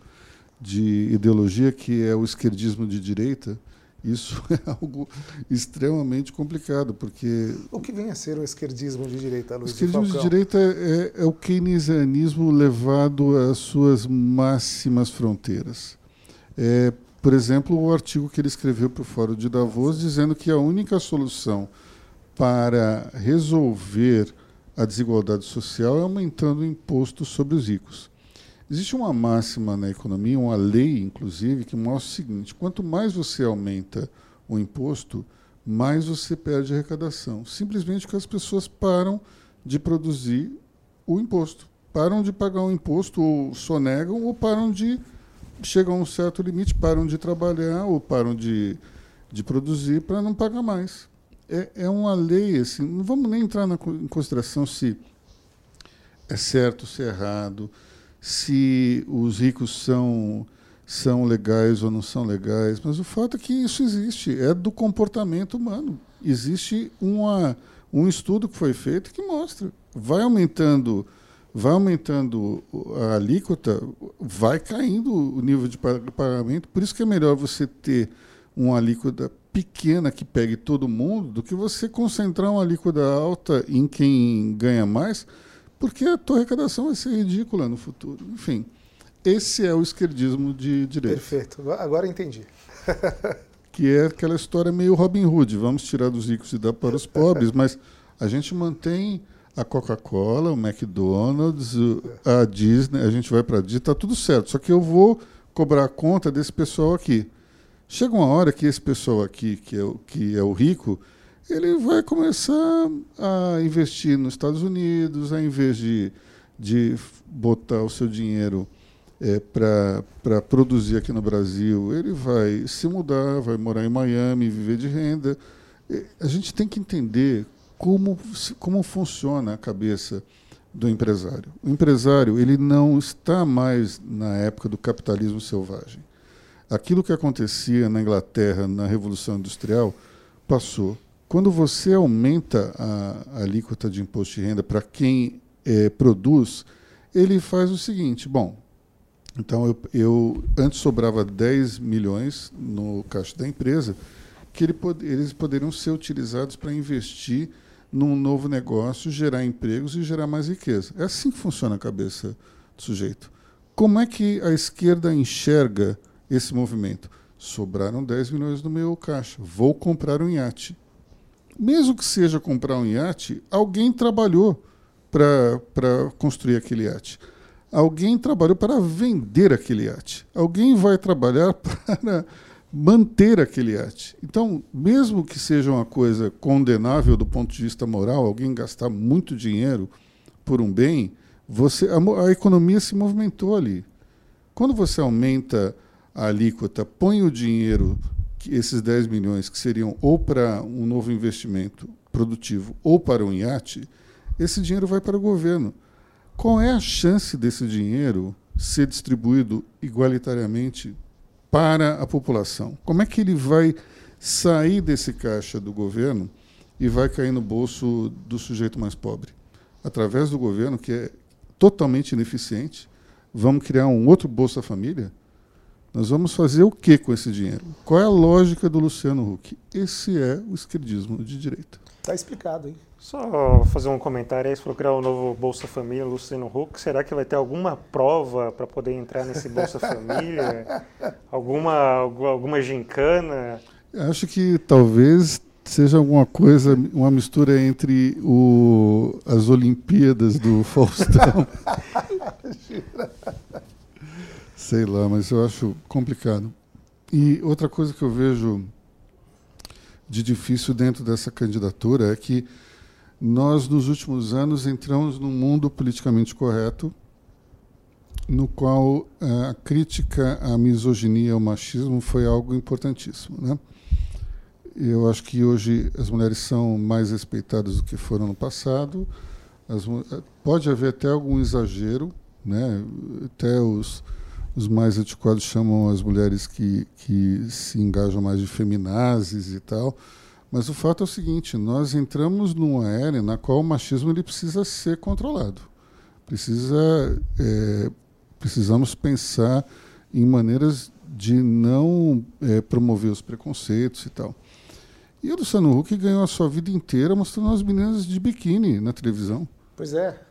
de ideologia, que é o esquerdismo de direita isso é algo extremamente complicado, porque... O que vem a ser o esquerdismo de direita, Luiz O esquerdismo de, de direita é, é, o keynesianismo levado às suas máximas fronteiras. É, por exemplo, o artigo que ele escreveu para o Fórum de Davos, dizendo que a única solução para resolver a desigualdade social é aumentando o imposto sobre os ricos. Existe uma máxima na economia, uma lei, inclusive, que mostra o seguinte: quanto mais você aumenta o imposto, mais você perde arrecadação. Simplesmente porque as pessoas param de produzir o imposto. Param de pagar o imposto, ou sonegam, ou param de. chegam a um certo limite, param de trabalhar, ou param de, de produzir para não pagar mais. É, é uma lei, assim, não vamos nem entrar na, em consideração se é certo, se é errado se os ricos são são legais ou não são legais, mas o fato é que isso existe, é do comportamento humano. Existe uma, um estudo que foi feito que mostra, vai aumentando, vai aumentando a alíquota, vai caindo o nível de pagamento, por isso que é melhor você ter uma alíquota pequena que pegue todo mundo do que você concentrar uma alíquota alta em quem ganha mais porque a tua arrecadação vai ser ridícula no futuro. Enfim, esse é o esquerdismo de direito. Perfeito, agora entendi. que é aquela história meio Robin Hood, vamos tirar dos ricos e dar para os pobres, mas a gente mantém a Coca-Cola, o McDonald's, a Disney, a gente vai para a Disney, está tudo certo, só que eu vou cobrar a conta desse pessoal aqui. Chega uma hora que esse pessoal aqui, que é o, que é o rico, ele vai começar a investir nos Estados Unidos, ao invés de, de botar o seu dinheiro é, para produzir aqui no Brasil, ele vai se mudar, vai morar em Miami, viver de renda. A gente tem que entender como, como funciona a cabeça do empresário. O empresário ele não está mais na época do capitalismo selvagem. Aquilo que acontecia na Inglaterra na Revolução Industrial passou quando você aumenta a, a alíquota de imposto de renda para quem é, produz, ele faz o seguinte: bom, então eu, eu, antes sobrava 10 milhões no caixa da empresa, que ele eles poderiam ser utilizados para investir num novo negócio, gerar empregos e gerar mais riqueza. É assim que funciona a cabeça do sujeito. Como é que a esquerda enxerga esse movimento? Sobraram 10 milhões no meu caixa, vou comprar um iate mesmo que seja comprar um iate, alguém trabalhou para construir aquele iate. Alguém trabalhou para vender aquele iate. Alguém vai trabalhar para manter aquele iate. Então, mesmo que seja uma coisa condenável do ponto de vista moral, alguém gastar muito dinheiro por um bem, você a, a economia se movimentou ali. Quando você aumenta a alíquota, põe o dinheiro que esses 10 milhões que seriam ou para um novo investimento produtivo ou para um iate, esse dinheiro vai para o governo. Qual é a chance desse dinheiro ser distribuído igualitariamente para a população? Como é que ele vai sair desse caixa do governo e vai cair no bolso do sujeito mais pobre? Através do governo, que é totalmente ineficiente, vamos criar um outro Bolsa Família? Nós vamos fazer o que com esse dinheiro? Qual é a lógica do Luciano Huck? Esse é o esquerdismo de direita. Está explicado, hein? Só fazer um comentário aí, se for criar o um novo Bolsa Família, Luciano Huck, será que vai ter alguma prova para poder entrar nesse Bolsa Família? alguma, alguma gincana? Acho que talvez seja alguma coisa, uma mistura entre o, as Olimpíadas do Faustão. Sei lá, mas eu acho complicado. E outra coisa que eu vejo de difícil dentro dessa candidatura é que nós, nos últimos anos, entramos num mundo politicamente correto, no qual a crítica à misoginia ao machismo foi algo importantíssimo. Né? Eu acho que hoje as mulheres são mais respeitadas do que foram no passado. As, pode haver até algum exagero, né? até os, os mais antiquados chamam as mulheres que, que se engajam mais de feminazes e tal. Mas o fato é o seguinte: nós entramos numa era na qual o machismo ele precisa ser controlado. Precisa, é, precisamos pensar em maneiras de não é, promover os preconceitos e tal. E o Luciano Huck ganhou a sua vida inteira mostrando as meninas de biquíni na televisão. Pois é.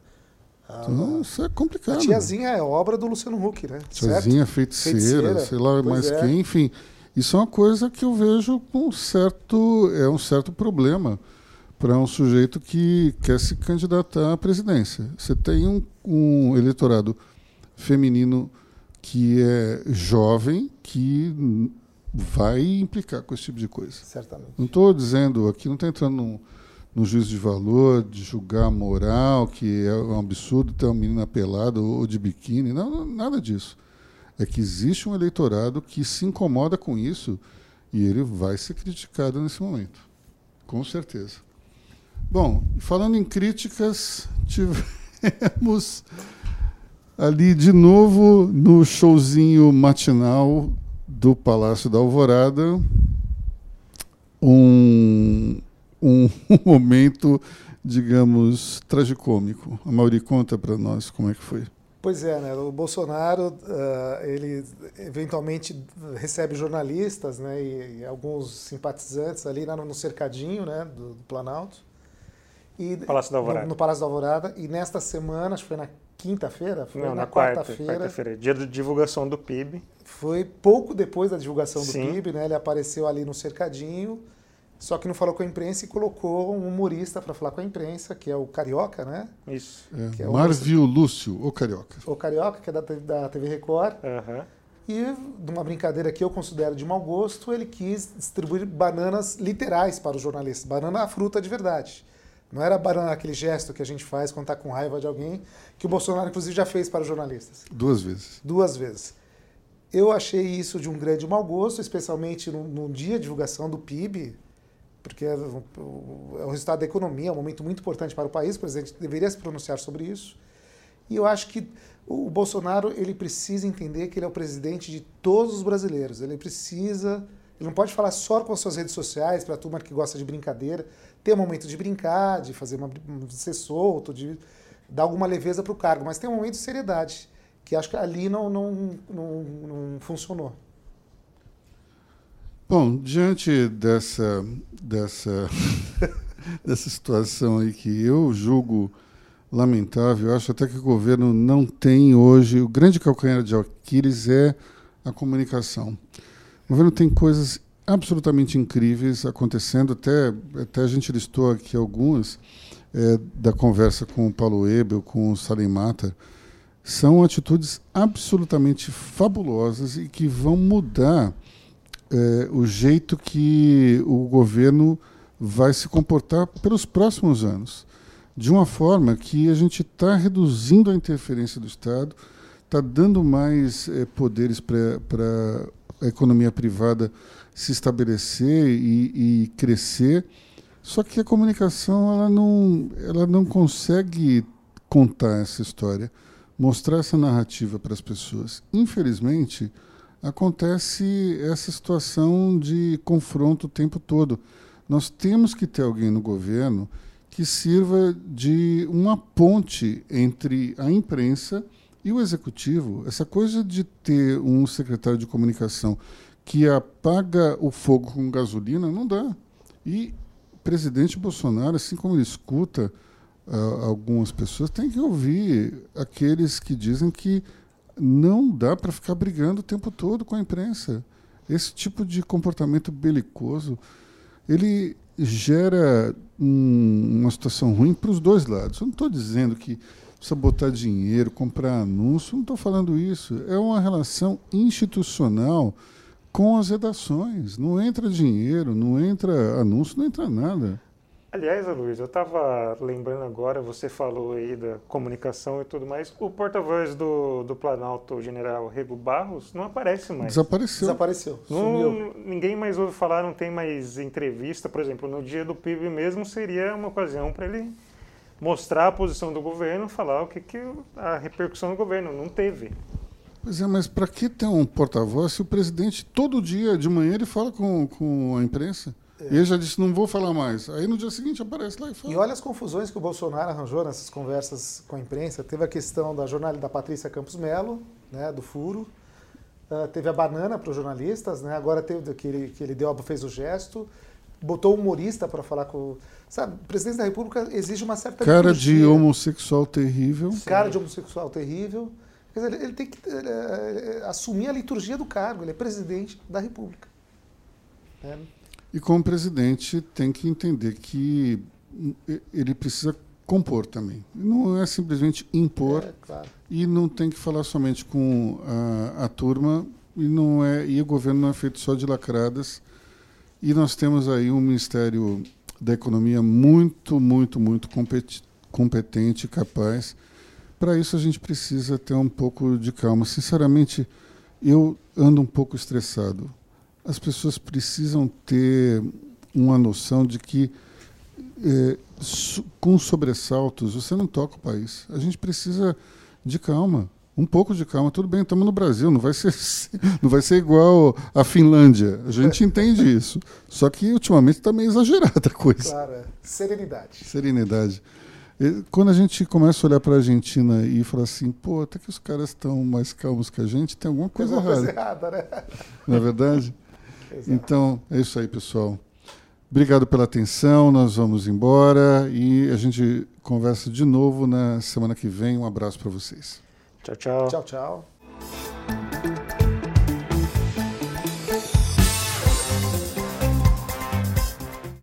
Então, isso é complicado. A tiazinha é obra do Luciano Huck, né? Tiazinha, feiticeira, feiticeira, sei lá pois mais é. quem, enfim. Isso é uma coisa que eu vejo com um certo, é um certo problema para um sujeito que quer se candidatar à presidência. Você tem um, um eleitorado feminino que é jovem, que vai implicar com esse tipo de coisa. Certamente. Não estou dizendo, aqui não está entrando no, no juízo de valor, de julgar moral, que é um absurdo ter uma menina pelada ou de biquíni, não, nada disso é que existe um eleitorado que se incomoda com isso e ele vai ser criticado nesse momento, com certeza. Bom, falando em críticas, tivemos ali de novo no showzinho matinal do Palácio da Alvorada um, um momento, digamos, tragicômico. A Mauri conta para nós como é que foi. Pois é, né? O Bolsonaro, uh, ele eventualmente recebe jornalistas, né? E, e alguns simpatizantes ali no, no cercadinho, né? Do, do Planalto. E, Palácio da Alvorada. No, no, Palácio da Alvorada. E nesta semana, acho que foi na quinta-feira? Foi Não, na, na quarta-feira. Quarta-feira, dia da divulgação do PIB. Foi pouco depois da divulgação do Sim. PIB, né? Ele apareceu ali no cercadinho só que não falou com a imprensa e colocou um humorista para falar com a imprensa, que é o Carioca, né? Isso. É, é Marvio Lúcio, o Carioca. O Carioca, que é da, da TV Record. Uhum. E, de uma brincadeira que eu considero de mau gosto, ele quis distribuir bananas literais para os jornalistas. Banana a fruta de verdade. Não era banana aquele gesto que a gente faz quando está com raiva de alguém, que o Bolsonaro, inclusive, já fez para os jornalistas. Duas vezes. Duas vezes. Eu achei isso de um grande mau gosto, especialmente no, no dia de divulgação do PIB, porque é o, é o resultado da economia, é um momento muito importante para o país, o presidente deveria se pronunciar sobre isso. E eu acho que o Bolsonaro ele precisa entender que ele é o presidente de todos os brasileiros. Ele precisa, ele não pode falar só com as suas redes sociais para a turma que gosta de brincadeira, ter um momento de brincar, de fazer uma, ser solto, de dar alguma leveza para o cargo, mas tem um momento de seriedade que acho que ali não, não, não, não funcionou. Bom, diante dessa, dessa, dessa situação aí que eu julgo lamentável, acho até que o governo não tem hoje. O grande calcanhar de Aquiles é a comunicação. O governo tem coisas absolutamente incríveis acontecendo, até, até a gente listou aqui algumas é, da conversa com o Paulo Ebel, com o Salim Mata. São atitudes absolutamente fabulosas e que vão mudar é, o jeito que o governo vai se comportar pelos próximos anos. De uma forma que a gente está reduzindo a interferência do Estado, está dando mais é, poderes para a economia privada se estabelecer e, e, crescer. Só que a comunicação ela não, ela não consegue contar essa história, mostrar essa narrativa para as pessoas. Infelizmente, acontece essa situação de confronto o tempo todo. Nós temos que ter alguém no governo que sirva de uma ponte entre a imprensa e o executivo. Essa coisa de ter um secretário de comunicação que apaga o fogo com gasolina não dá. E o presidente Bolsonaro, assim como ele escuta uh, algumas pessoas, tem que ouvir aqueles que dizem que não dá para ficar brigando o tempo todo com a imprensa. Esse tipo de comportamento belicoso, ele gera um, uma situação ruim para os dois lados. Eu não estou dizendo que precisa botar dinheiro, comprar anúncio, não estou falando isso. É uma relação institucional com as redações. Não entra dinheiro, não entra anúncio, não entra nada. Aliás, Luiz, eu estava lembrando agora, você falou aí da comunicação e tudo mais, o porta-voz do, do Planalto, o general Rego Barros, não aparece mais. Desapareceu. Desapareceu. Não, ninguém mais ouve falar, não tem mais entrevista. Por exemplo, no dia do PIB mesmo seria uma ocasião para ele mostrar a posição do governo, falar o que, que a repercussão do governo não teve. Pois é, mas para que ter um porta-voz se o presidente todo dia de manhã ele fala com, com a imprensa? É. E ele já disse, não vou falar mais. Aí no dia seguinte aparece lá e fala. E olha as confusões que o Bolsonaro arranjou nessas conversas com a imprensa. Teve a questão da jornalista da Patrícia Campos Melo, né, do furo. Uh, teve a banana para os jornalistas, né? agora teve que ele, que ele deu, fez o gesto. Botou um humorista para falar com. Sabe, o presidente da República exige uma certa. Cara liturgia. de homossexual terrível. Cara de homossexual terrível. Quer dizer, ele, tem que ele, ele, assumir a liturgia do cargo. Ele é presidente da República. É. E como presidente tem que entender que ele precisa compor também. Não é simplesmente impor é, claro. e não tem que falar somente com a, a, turma e não é e o governo não é feito só de lacradas. E nós temos aí um Ministério da Economia muito, muito, muito competente e capaz. Para isso a gente precisa ter um pouco de calma. Sinceramente, eu ando um pouco estressado as pessoas precisam ter uma noção de que é, com sobressaltos você não toca o país. A gente precisa de calma, um pouco de calma. Tudo bem, estamos no Brasil, não vai ser não vai ser igual a Finlândia. A gente entende isso. Só que ultimamente está meio exagerada a coisa. Claro, é. serenidade. Serenidade. Quando a gente começa a olhar para a Argentina e falar assim, pô, até que os caras estão mais calmos que a gente, tem alguma coisa, tem coisa errada. né? Não é verdade? Então, é isso aí, pessoal. Obrigado pela atenção. Nós vamos embora e a gente conversa de novo na semana que vem. Um abraço para vocês. Tchau, tchau. Tchau, tchau.